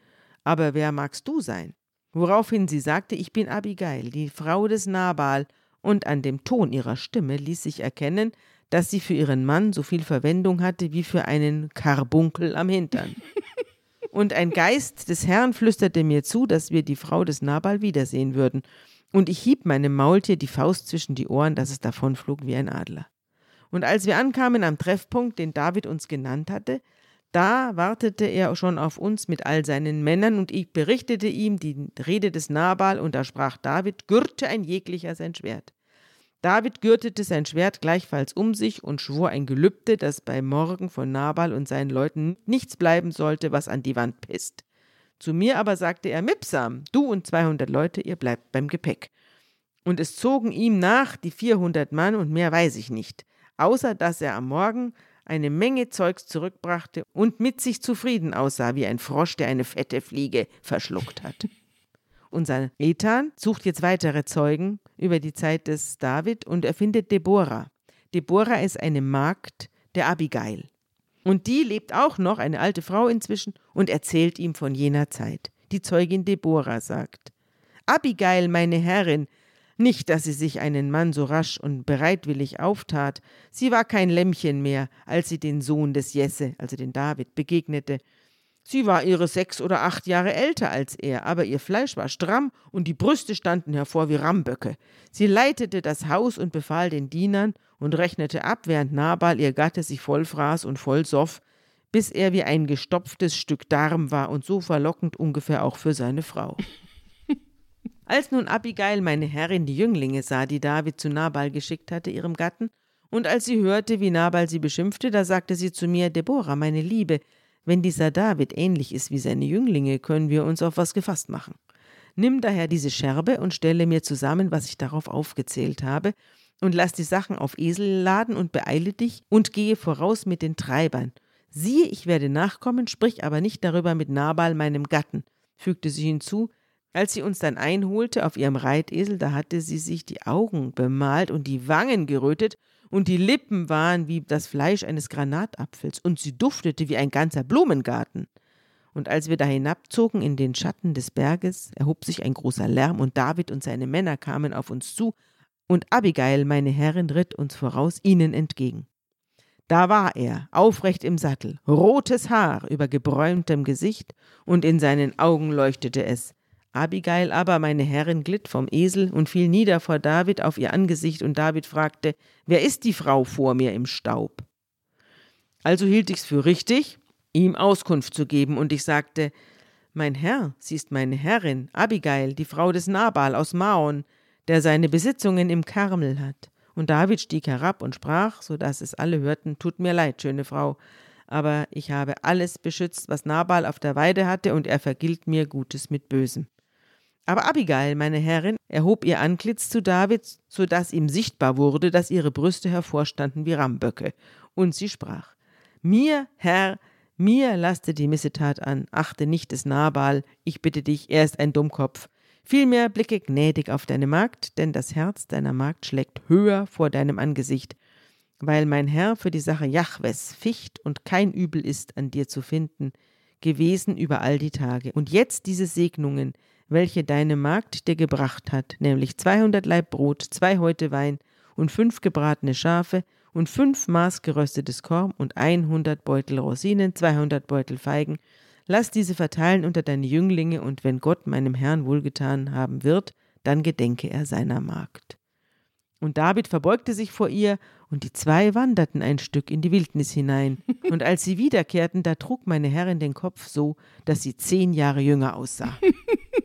Aber wer magst du sein? Woraufhin sie sagte, ich bin Abigail, die Frau des Nabal, und an dem Ton ihrer Stimme ließ sich erkennen, dass sie für ihren Mann so viel Verwendung hatte wie für einen Karbunkel am Hintern. *laughs* Und ein Geist des Herrn flüsterte mir zu, dass wir die Frau des Nabal wiedersehen würden. Und ich hieb meinem Maultier die Faust zwischen die Ohren, dass es davonflog wie ein Adler. Und als wir ankamen am Treffpunkt, den David uns genannt hatte, da wartete er schon auf uns mit all seinen Männern, und ich berichtete ihm die Rede des Nabal, und da sprach David, gürte ein jeglicher sein Schwert. David gürtete sein Schwert gleichfalls um sich und schwor ein Gelübde, dass bei Morgen von Nabal und seinen Leuten nichts bleiben sollte, was an die Wand pisst. Zu mir aber sagte er, Mipsam, du und zweihundert Leute, ihr bleibt beim Gepäck. Und es zogen ihm nach die vierhundert Mann und mehr weiß ich nicht, außer dass er am Morgen eine Menge Zeugs zurückbrachte und mit sich zufrieden aussah, wie ein Frosch, der eine fette Fliege verschluckt hat. *laughs* Unser Ethan sucht jetzt weitere Zeugen über die Zeit des David und er findet Deborah. Deborah ist eine Magd der Abigail. Und die lebt auch noch, eine alte Frau inzwischen, und erzählt ihm von jener Zeit. Die Zeugin Deborah sagt: Abigail, meine Herrin, nicht, dass sie sich einen Mann so rasch und bereitwillig auftat, sie war kein Lämmchen mehr, als sie den Sohn des Jesse, also den David, begegnete, Sie war ihre sechs oder acht Jahre älter als er, aber ihr Fleisch war stramm und die Brüste standen hervor wie Ramböcke. Sie leitete das Haus und befahl den Dienern und rechnete ab, während Nabal ihr Gatte sich voll fraß und voll soff, bis er wie ein gestopftes Stück Darm war und so verlockend ungefähr auch für seine Frau. Als nun Abigail, meine Herrin, die Jünglinge sah, die David zu Nabal geschickt hatte, ihrem Gatten, und als sie hörte, wie Nabal sie beschimpfte, da sagte sie zu mir, Deborah, meine Liebe, wenn dieser David ähnlich ist wie seine Jünglinge, können wir uns auf was gefasst machen. Nimm daher diese Scherbe und stelle mir zusammen, was ich darauf aufgezählt habe, und lass die Sachen auf Esel laden und beeile dich und gehe voraus mit den Treibern. Siehe, ich werde nachkommen, sprich aber nicht darüber mit Nabal, meinem Gatten, fügte sie hinzu, als sie uns dann einholte auf ihrem Reitesel, da hatte sie sich die Augen bemalt und die Wangen gerötet und die Lippen waren wie das Fleisch eines Granatapfels, und sie duftete wie ein ganzer Blumengarten. Und als wir da hinabzogen in den Schatten des Berges, erhob sich ein großer Lärm, und David und seine Männer kamen auf uns zu, und Abigail, meine Herrin, ritt uns voraus ihnen entgegen. Da war er, aufrecht im Sattel, rotes Haar über gebräumtem Gesicht, und in seinen Augen leuchtete es. Abigail aber, meine Herrin, glitt vom Esel und fiel nieder vor David auf ihr Angesicht, und David fragte, Wer ist die Frau vor mir im Staub? Also hielt ich's für richtig, ihm Auskunft zu geben, und ich sagte, Mein Herr, sie ist meine Herrin, Abigail, die Frau des Nabal aus Maon, der seine Besitzungen im Karmel hat. Und David stieg herab und sprach, so dass es alle hörten, Tut mir leid, schöne Frau, aber ich habe alles beschützt, was Nabal auf der Weide hatte, und er vergilt mir Gutes mit Bösem. Aber Abigail, meine Herrin, erhob ihr Antlitz zu David, so dass ihm sichtbar wurde, dass ihre Brüste hervorstanden wie Ramböcke. Und sie sprach: Mir, Herr, mir laste die Missetat an, achte nicht des Nabal, ich bitte dich, er ist ein Dummkopf. Vielmehr blicke gnädig auf deine Magd, denn das Herz deiner Magd schlägt höher vor deinem Angesicht, weil mein Herr für die Sache Jahwes ficht und kein Übel ist an dir zu finden, gewesen über all die Tage. Und jetzt diese Segnungen, welche deine Magd dir gebracht hat, nämlich zweihundert Laib Brot, zwei Häute Wein und fünf gebratene Schafe und fünf Maß geröstetes Korn und einhundert Beutel Rosinen, zweihundert Beutel Feigen. Lass diese verteilen unter deine Jünglinge, und wenn Gott meinem Herrn wohlgetan haben wird, dann gedenke er seiner Magd. Und David verbeugte sich vor ihr, und die zwei wanderten ein Stück in die Wildnis hinein. Und als sie wiederkehrten, da trug meine Herrin den Kopf so, dass sie zehn Jahre jünger aussah. *laughs*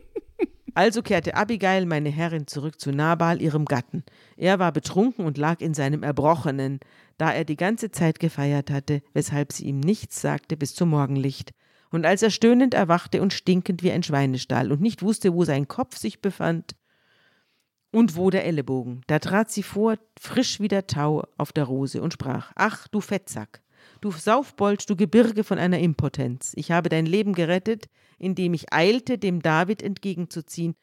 Also kehrte Abigail, meine Herrin, zurück zu Nabal, ihrem Gatten. Er war betrunken und lag in seinem Erbrochenen, da er die ganze Zeit gefeiert hatte, weshalb sie ihm nichts sagte bis zum Morgenlicht. Und als er stöhnend erwachte und stinkend wie ein Schweinestall und nicht wusste, wo sein Kopf sich befand und wo der Ellenbogen, da trat sie vor, frisch wie der Tau auf der Rose und sprach: Ach, du Fettsack, du Saufbold, du Gebirge von einer Impotenz, ich habe dein Leben gerettet, indem ich eilte, dem David entgegenzuziehen,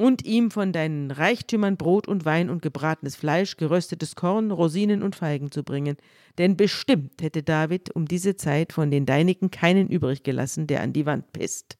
und ihm von deinen Reichtümern Brot und Wein und gebratenes Fleisch, geröstetes Korn, Rosinen und Feigen zu bringen. Denn bestimmt hätte David um diese Zeit von den Deinigen keinen übrig gelassen, der an die Wand pisst.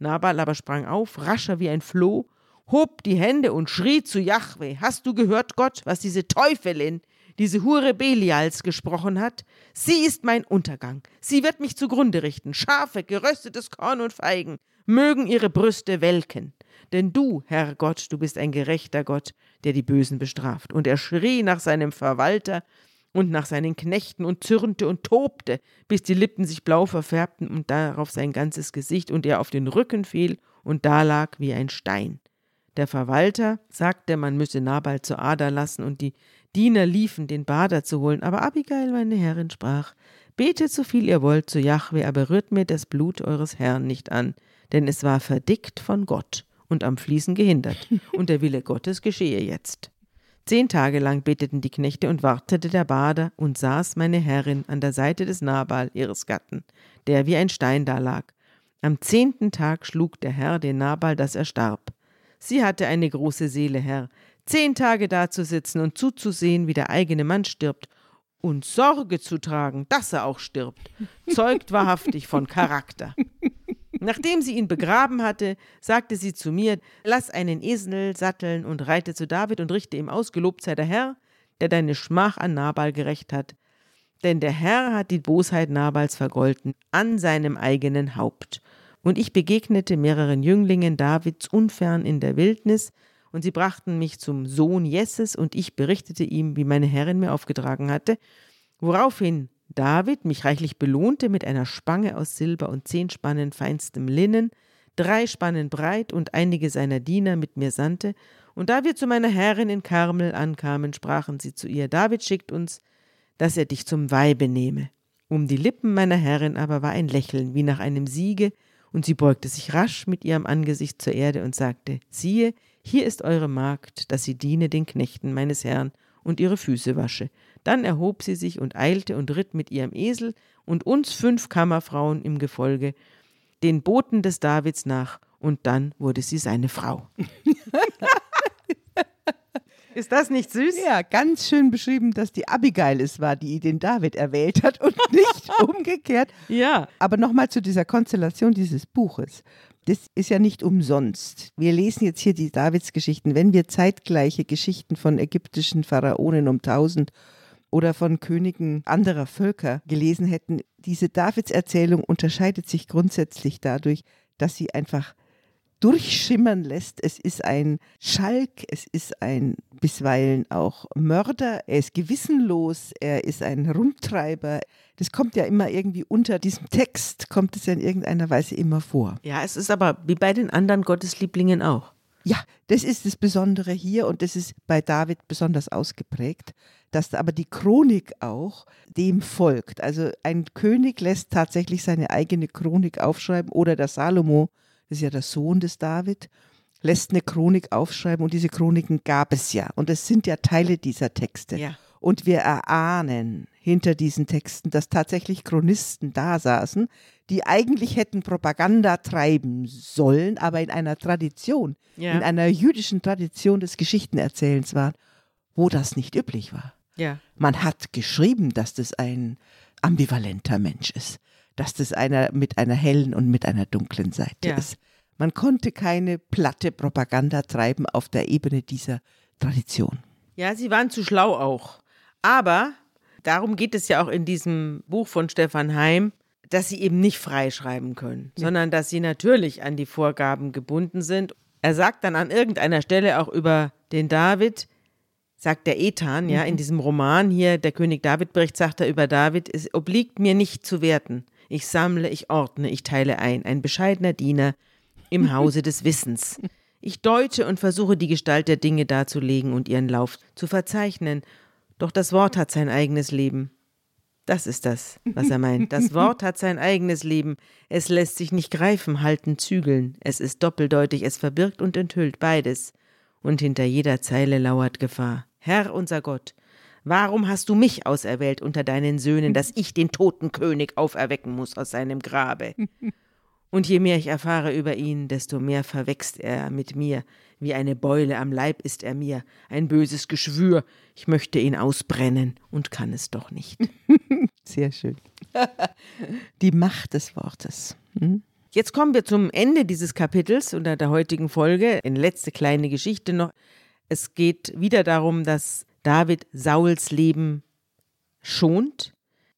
Nabal aber sprang auf, rascher wie ein Floh, hob die Hände und schrie zu Jahwe: Hast du gehört, Gott, was diese Teufelin, diese Hure Belials gesprochen hat? Sie ist mein Untergang. Sie wird mich zugrunde richten. Schafe, geröstetes Korn und Feigen mögen ihre Brüste welken. Denn du, Herr Gott, du bist ein gerechter Gott, der die Bösen bestraft. Und er schrie nach seinem Verwalter und nach seinen Knechten und zürnte und tobte, bis die Lippen sich blau verfärbten und darauf sein ganzes Gesicht und er auf den Rücken fiel und da lag wie ein Stein. Der Verwalter sagte, man müsse Nabal zur Ader lassen und die Diener liefen, den Bader zu holen. Aber Abigail, meine Herrin, sprach, Betet so viel ihr wollt zu Jahwe, aber rührt mir das Blut eures Herrn nicht an, denn es war verdickt von Gott und am Fließen gehindert, *laughs* und der Wille Gottes geschehe jetzt. Zehn Tage lang beteten die Knechte und wartete der Bader und saß meine Herrin an der Seite des Nabal, ihres Gatten, der wie ein Stein dalag. Am zehnten Tag schlug der Herr den Nabal, dass er starb. Sie hatte eine große Seele, Herr, zehn Tage dazusitzen und zuzusehen, wie der eigene Mann stirbt, und Sorge zu tragen, dass er auch stirbt, zeugt wahrhaftig von Charakter. Nachdem sie ihn begraben hatte, sagte sie zu mir: Lass einen Esel satteln und reite zu David und richte ihm aus: Gelobt sei der Herr, der deine Schmach an Nabal gerecht hat. Denn der Herr hat die Bosheit Nabals vergolten an seinem eigenen Haupt. Und ich begegnete mehreren Jünglingen Davids unfern in der Wildnis, und sie brachten mich zum Sohn Jesses, und ich berichtete ihm, wie meine Herrin mir aufgetragen hatte, woraufhin David mich reichlich belohnte mit einer Spange aus Silber und zehn Spannen feinstem Linnen, drei Spannen breit und einige seiner Diener mit mir sandte, und da wir zu meiner Herrin in Karmel ankamen, sprachen sie zu ihr, David schickt uns, dass er dich zum Weibe nehme. Um die Lippen meiner Herrin aber war ein Lächeln wie nach einem Siege, und sie beugte sich rasch mit ihrem Angesicht zur Erde und sagte, siehe, hier ist eure Magd, dass sie diene den Knechten meines Herrn und ihre Füße wasche. Dann erhob sie sich und eilte und ritt mit ihrem Esel und uns fünf Kammerfrauen im Gefolge, den Boten des Davids nach, und dann wurde sie seine Frau. *laughs* Ist das nicht süß? Ja, ganz schön beschrieben, dass die Abigail es war, die den David erwählt hat und *laughs* nicht umgekehrt. Ja. Aber nochmal zu dieser Konstellation dieses Buches. Das ist ja nicht umsonst. Wir lesen jetzt hier die Davidsgeschichten. Wenn wir zeitgleiche Geschichten von ägyptischen Pharaonen um 1000 oder von Königen anderer Völker gelesen hätten. Diese Davidserzählung unterscheidet sich grundsätzlich dadurch, dass sie einfach durchschimmern lässt. Es ist ein Schalk, es ist ein bisweilen auch Mörder, er ist gewissenlos, er ist ein Rumtreiber. Das kommt ja immer irgendwie unter diesem Text, kommt es ja in irgendeiner Weise immer vor. Ja, es ist aber wie bei den anderen Gotteslieblingen auch. Ja, das ist das Besondere hier und das ist bei David besonders ausgeprägt, dass aber die Chronik auch dem folgt. Also ein König lässt tatsächlich seine eigene Chronik aufschreiben oder der Salomo, das ist ja der Sohn des David, lässt eine Chronik aufschreiben und diese Chroniken gab es ja und es sind ja Teile dieser Texte. Ja. Und wir erahnen hinter diesen Texten, dass tatsächlich Chronisten da saßen, die eigentlich hätten Propaganda treiben sollen, aber in einer Tradition, Ja. in einer jüdischen Tradition des Geschichtenerzählens waren, wo das nicht üblich war. Ja. Man hat geschrieben, dass das ein ambivalenter Mensch ist, dass das einer mit einer hellen und mit einer dunklen Seite Ja. ist. Man konnte keine platte Propaganda treiben auf der Ebene dieser Tradition. Ja, sie waren zu schlau auch. Aber darum geht es ja auch in diesem Buch von Stefan Heim, dass sie eben nicht freischreiben können, sondern dass sie natürlich an die Vorgaben gebunden sind. Er sagt dann an irgendeiner Stelle auch über den David, sagt der Ethan, ja, in diesem Roman hier, der König David-Bericht, sagt er über David, es obliegt mir nicht zu werten. Ich sammle, ich ordne, ich teile ein, ein bescheidener Diener im *laughs* Hause des Wissens. Ich deute und versuche die Gestalt der Dinge darzulegen und ihren Lauf zu verzeichnen. Doch das Wort hat sein eigenes Leben. Das ist das, was er meint. Das *laughs* Wort hat sein eigenes Leben. Es lässt sich nicht greifen, halten, zügeln. Es ist doppeldeutig, es verbirgt und enthüllt beides. Und hinter jeder Zeile lauert Gefahr. Herr unser Gott, warum hast du mich auserwählt unter deinen Söhnen, dass *laughs* ich den toten König auferwecken muss aus seinem Grabe? *laughs* Und je mehr ich erfahre über ihn, desto mehr verwächst er mit mir. Wie eine Beule am Leib ist er mir, ein böses Geschwür. Ich möchte ihn ausbrennen und kann es doch nicht. *laughs* Sehr schön. Die Macht des Wortes. Hm? Jetzt kommen wir zum Ende dieses Kapitels unter der heutigen Folge. Eine letzte kleine Geschichte noch. Es geht wieder darum, dass David Sauls Leben schont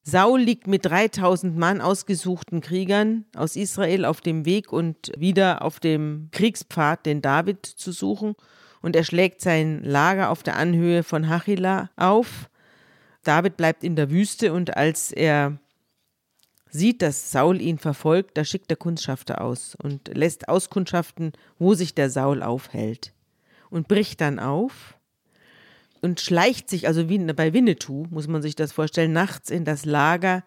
Saul liegt mit 3000 Mann ausgesuchten Kriegern aus Israel auf dem Weg und wieder auf dem Kriegspfad, den David zu suchen. Und er schlägt sein Lager auf der Anhöhe von Hachila auf. David bleibt in der Wüste und als er sieht, dass Saul ihn verfolgt, da schickt er Kundschafter aus und lässt auskundschaften, wo sich der Saul aufhält. Und bricht dann auf und schleicht sich, also wie bei Winnetou, muss man sich das vorstellen, nachts in das Lager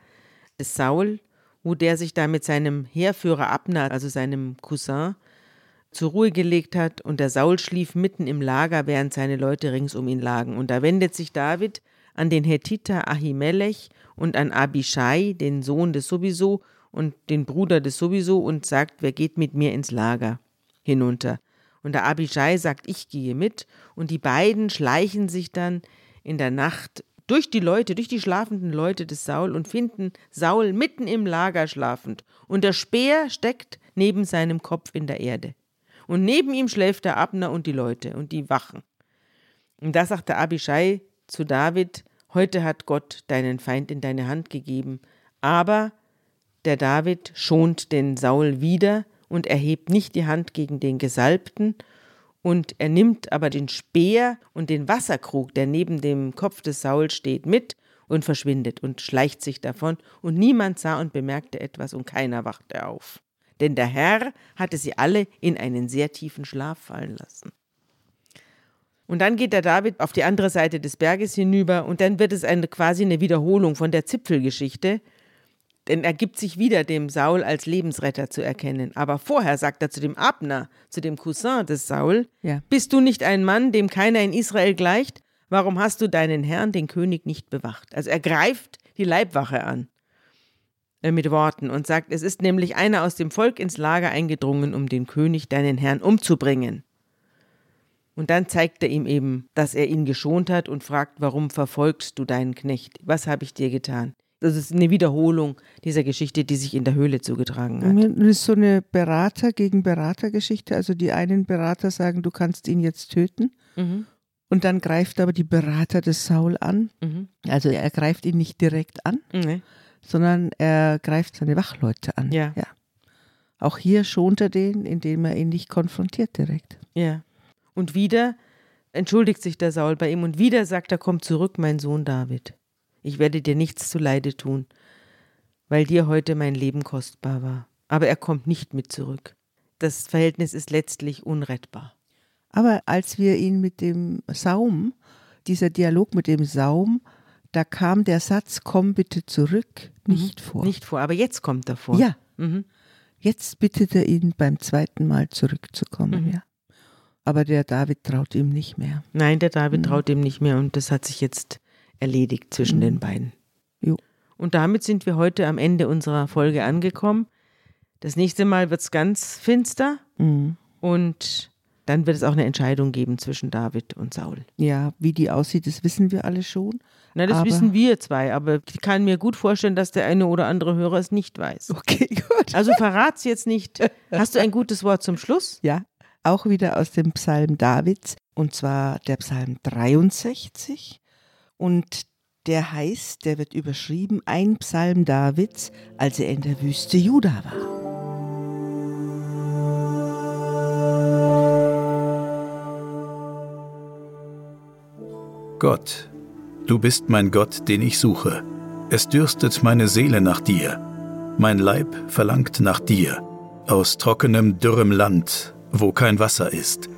des Saul, wo der sich da mit seinem Heerführer Abner, also seinem Cousin, zur Ruhe gelegt hat und der Saul schlief mitten im Lager, während seine Leute rings um ihn lagen. Und da wendet sich David an den Hethiter Ahimelech und an Abishai, den Sohn des Sowieso und den Bruder des Sowieso und sagt, wer geht mit mir ins Lager hinunter? Und der Abishai sagt, ich gehe mit. Und die beiden schleichen sich dann in der Nacht durch die Leute, durch die schlafenden Leute des Saul und finden Saul mitten im Lager schlafend. Und der Speer steckt neben seinem Kopf in der Erde. Und neben ihm schläft der Abner und die Leute und die Wachen. Und da sagt der Abishai zu David, heute hat Gott deinen Feind in deine Hand gegeben, aber der David schont den Saul wieder und erhebt nicht die Hand gegen den Gesalbten, und er nimmt aber den Speer und den Wasserkrug, der neben dem Kopf des Saul steht, mit und verschwindet und schleicht sich davon, und niemand sah und bemerkte etwas, und keiner wachte auf. Denn der Herr hatte sie alle in einen sehr tiefen Schlaf fallen lassen. Und dann geht der David auf die andere Seite des Berges hinüber, und dann wird es eine, quasi eine Wiederholung von der Zipfelgeschichte, denn er gibt sich wieder dem Saul als Lebensretter zu erkennen. Aber vorher sagt er zu dem Abner, zu dem Cousin des Saul, ja. bist du nicht ein Mann, dem keiner in Israel gleicht? Warum hast du deinen Herrn, den König, nicht bewacht? Also er greift die Leibwache an äh, mit Worten und sagt, es ist nämlich einer aus dem Volk ins Lager eingedrungen, um den König, deinen Herrn, umzubringen. Und dann zeigt er ihm eben, dass er ihn geschont hat und fragt, warum verfolgst du deinen Knecht? Was habe ich dir getan? Das ist eine Wiederholung dieser Geschichte, die sich in der Höhle zugetragen hat. Das ist so eine Berater gegen Berater Geschichte. Also die einen Berater sagen, du kannst ihn jetzt töten. Mhm. Und dann greift aber die Berater des Saul an. Mhm. Also er greift ihn nicht direkt an, mhm. sondern er greift seine Wachleute an. Ja. ja. Auch hier schont er den, indem er ihn nicht konfrontiert direkt. Ja. Und wieder entschuldigt sich der Saul bei ihm und wieder sagt er, komm zurück, mein Sohn David. Ich werde dir nichts zuleide tun, weil dir heute mein Leben kostbar war. Aber er kommt nicht mit zurück. Das Verhältnis ist letztlich unrettbar. Aber als wir ihn mit dem Saum, dieser Dialog mit dem Saum, da kam der Satz, komm bitte zurück, nicht mhm. vor. Nicht vor, aber jetzt kommt er vor. Ja. Mhm. Jetzt bittet er ihn beim zweiten Mal zurückzukommen, mhm. ja. Aber der David traut ihm nicht mehr. Nein, der David mhm. traut ihm nicht mehr und das hat sich jetzt erledigt zwischen mhm. den beiden. Jo. Und damit sind wir heute am Ende unserer Folge angekommen. Das nächste Mal wird es ganz finster mhm. und dann wird es auch eine Entscheidung geben zwischen David und Saul. Ja, wie die aussieht, das wissen wir alle schon. Na, das wissen wir zwei, aber ich kann mir gut vorstellen, dass der eine oder andere Hörer es nicht weiß. Okay, *laughs* gut. Also verrat's jetzt nicht. Hast du ein gutes Wort zum Schluss? Ja, auch wieder aus dem Psalm Davids und zwar der Psalm 63. Und der heißt, der wird überschrieben, ein Psalm Davids, als er in der Wüste Juda war. Gott, du bist mein Gott, den ich suche. Es dürstet meine Seele nach dir. Mein Leib verlangt nach dir, aus trockenem, dürrem Land, wo kein Wasser ist.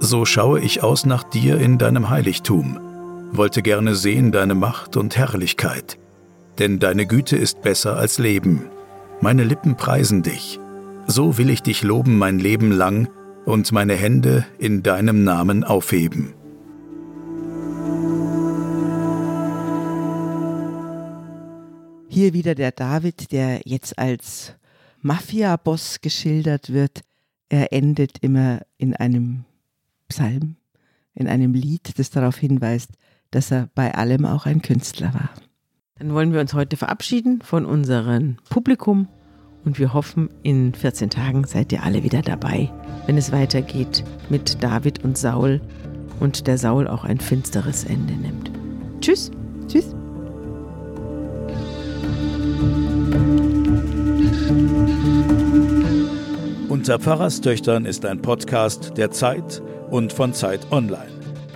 So schaue ich aus nach dir in deinem Heiligtum wollte gerne sehen deine Macht und Herrlichkeit, denn deine Güte ist besser als Leben. Meine Lippen preisen dich. So will ich dich loben mein Leben lang und meine Hände in deinem Namen aufheben. Hier wieder der David, der jetzt als Mafia-Boss geschildert wird, er endet immer in einem Psalm, in einem Lied, das darauf hinweist, dass er bei allem auch ein Künstler war. Dann wollen wir uns heute verabschieden von unserem Publikum und wir hoffen, in 14 Tagen seid ihr alle wieder dabei, wenn es weitergeht mit David und Saul und der Saul auch ein finsteres Ende nimmt. Tschüss. Tschüss. Unter Pfarrerstöchtern ist ein Podcast der Zeit und von Zeit Online.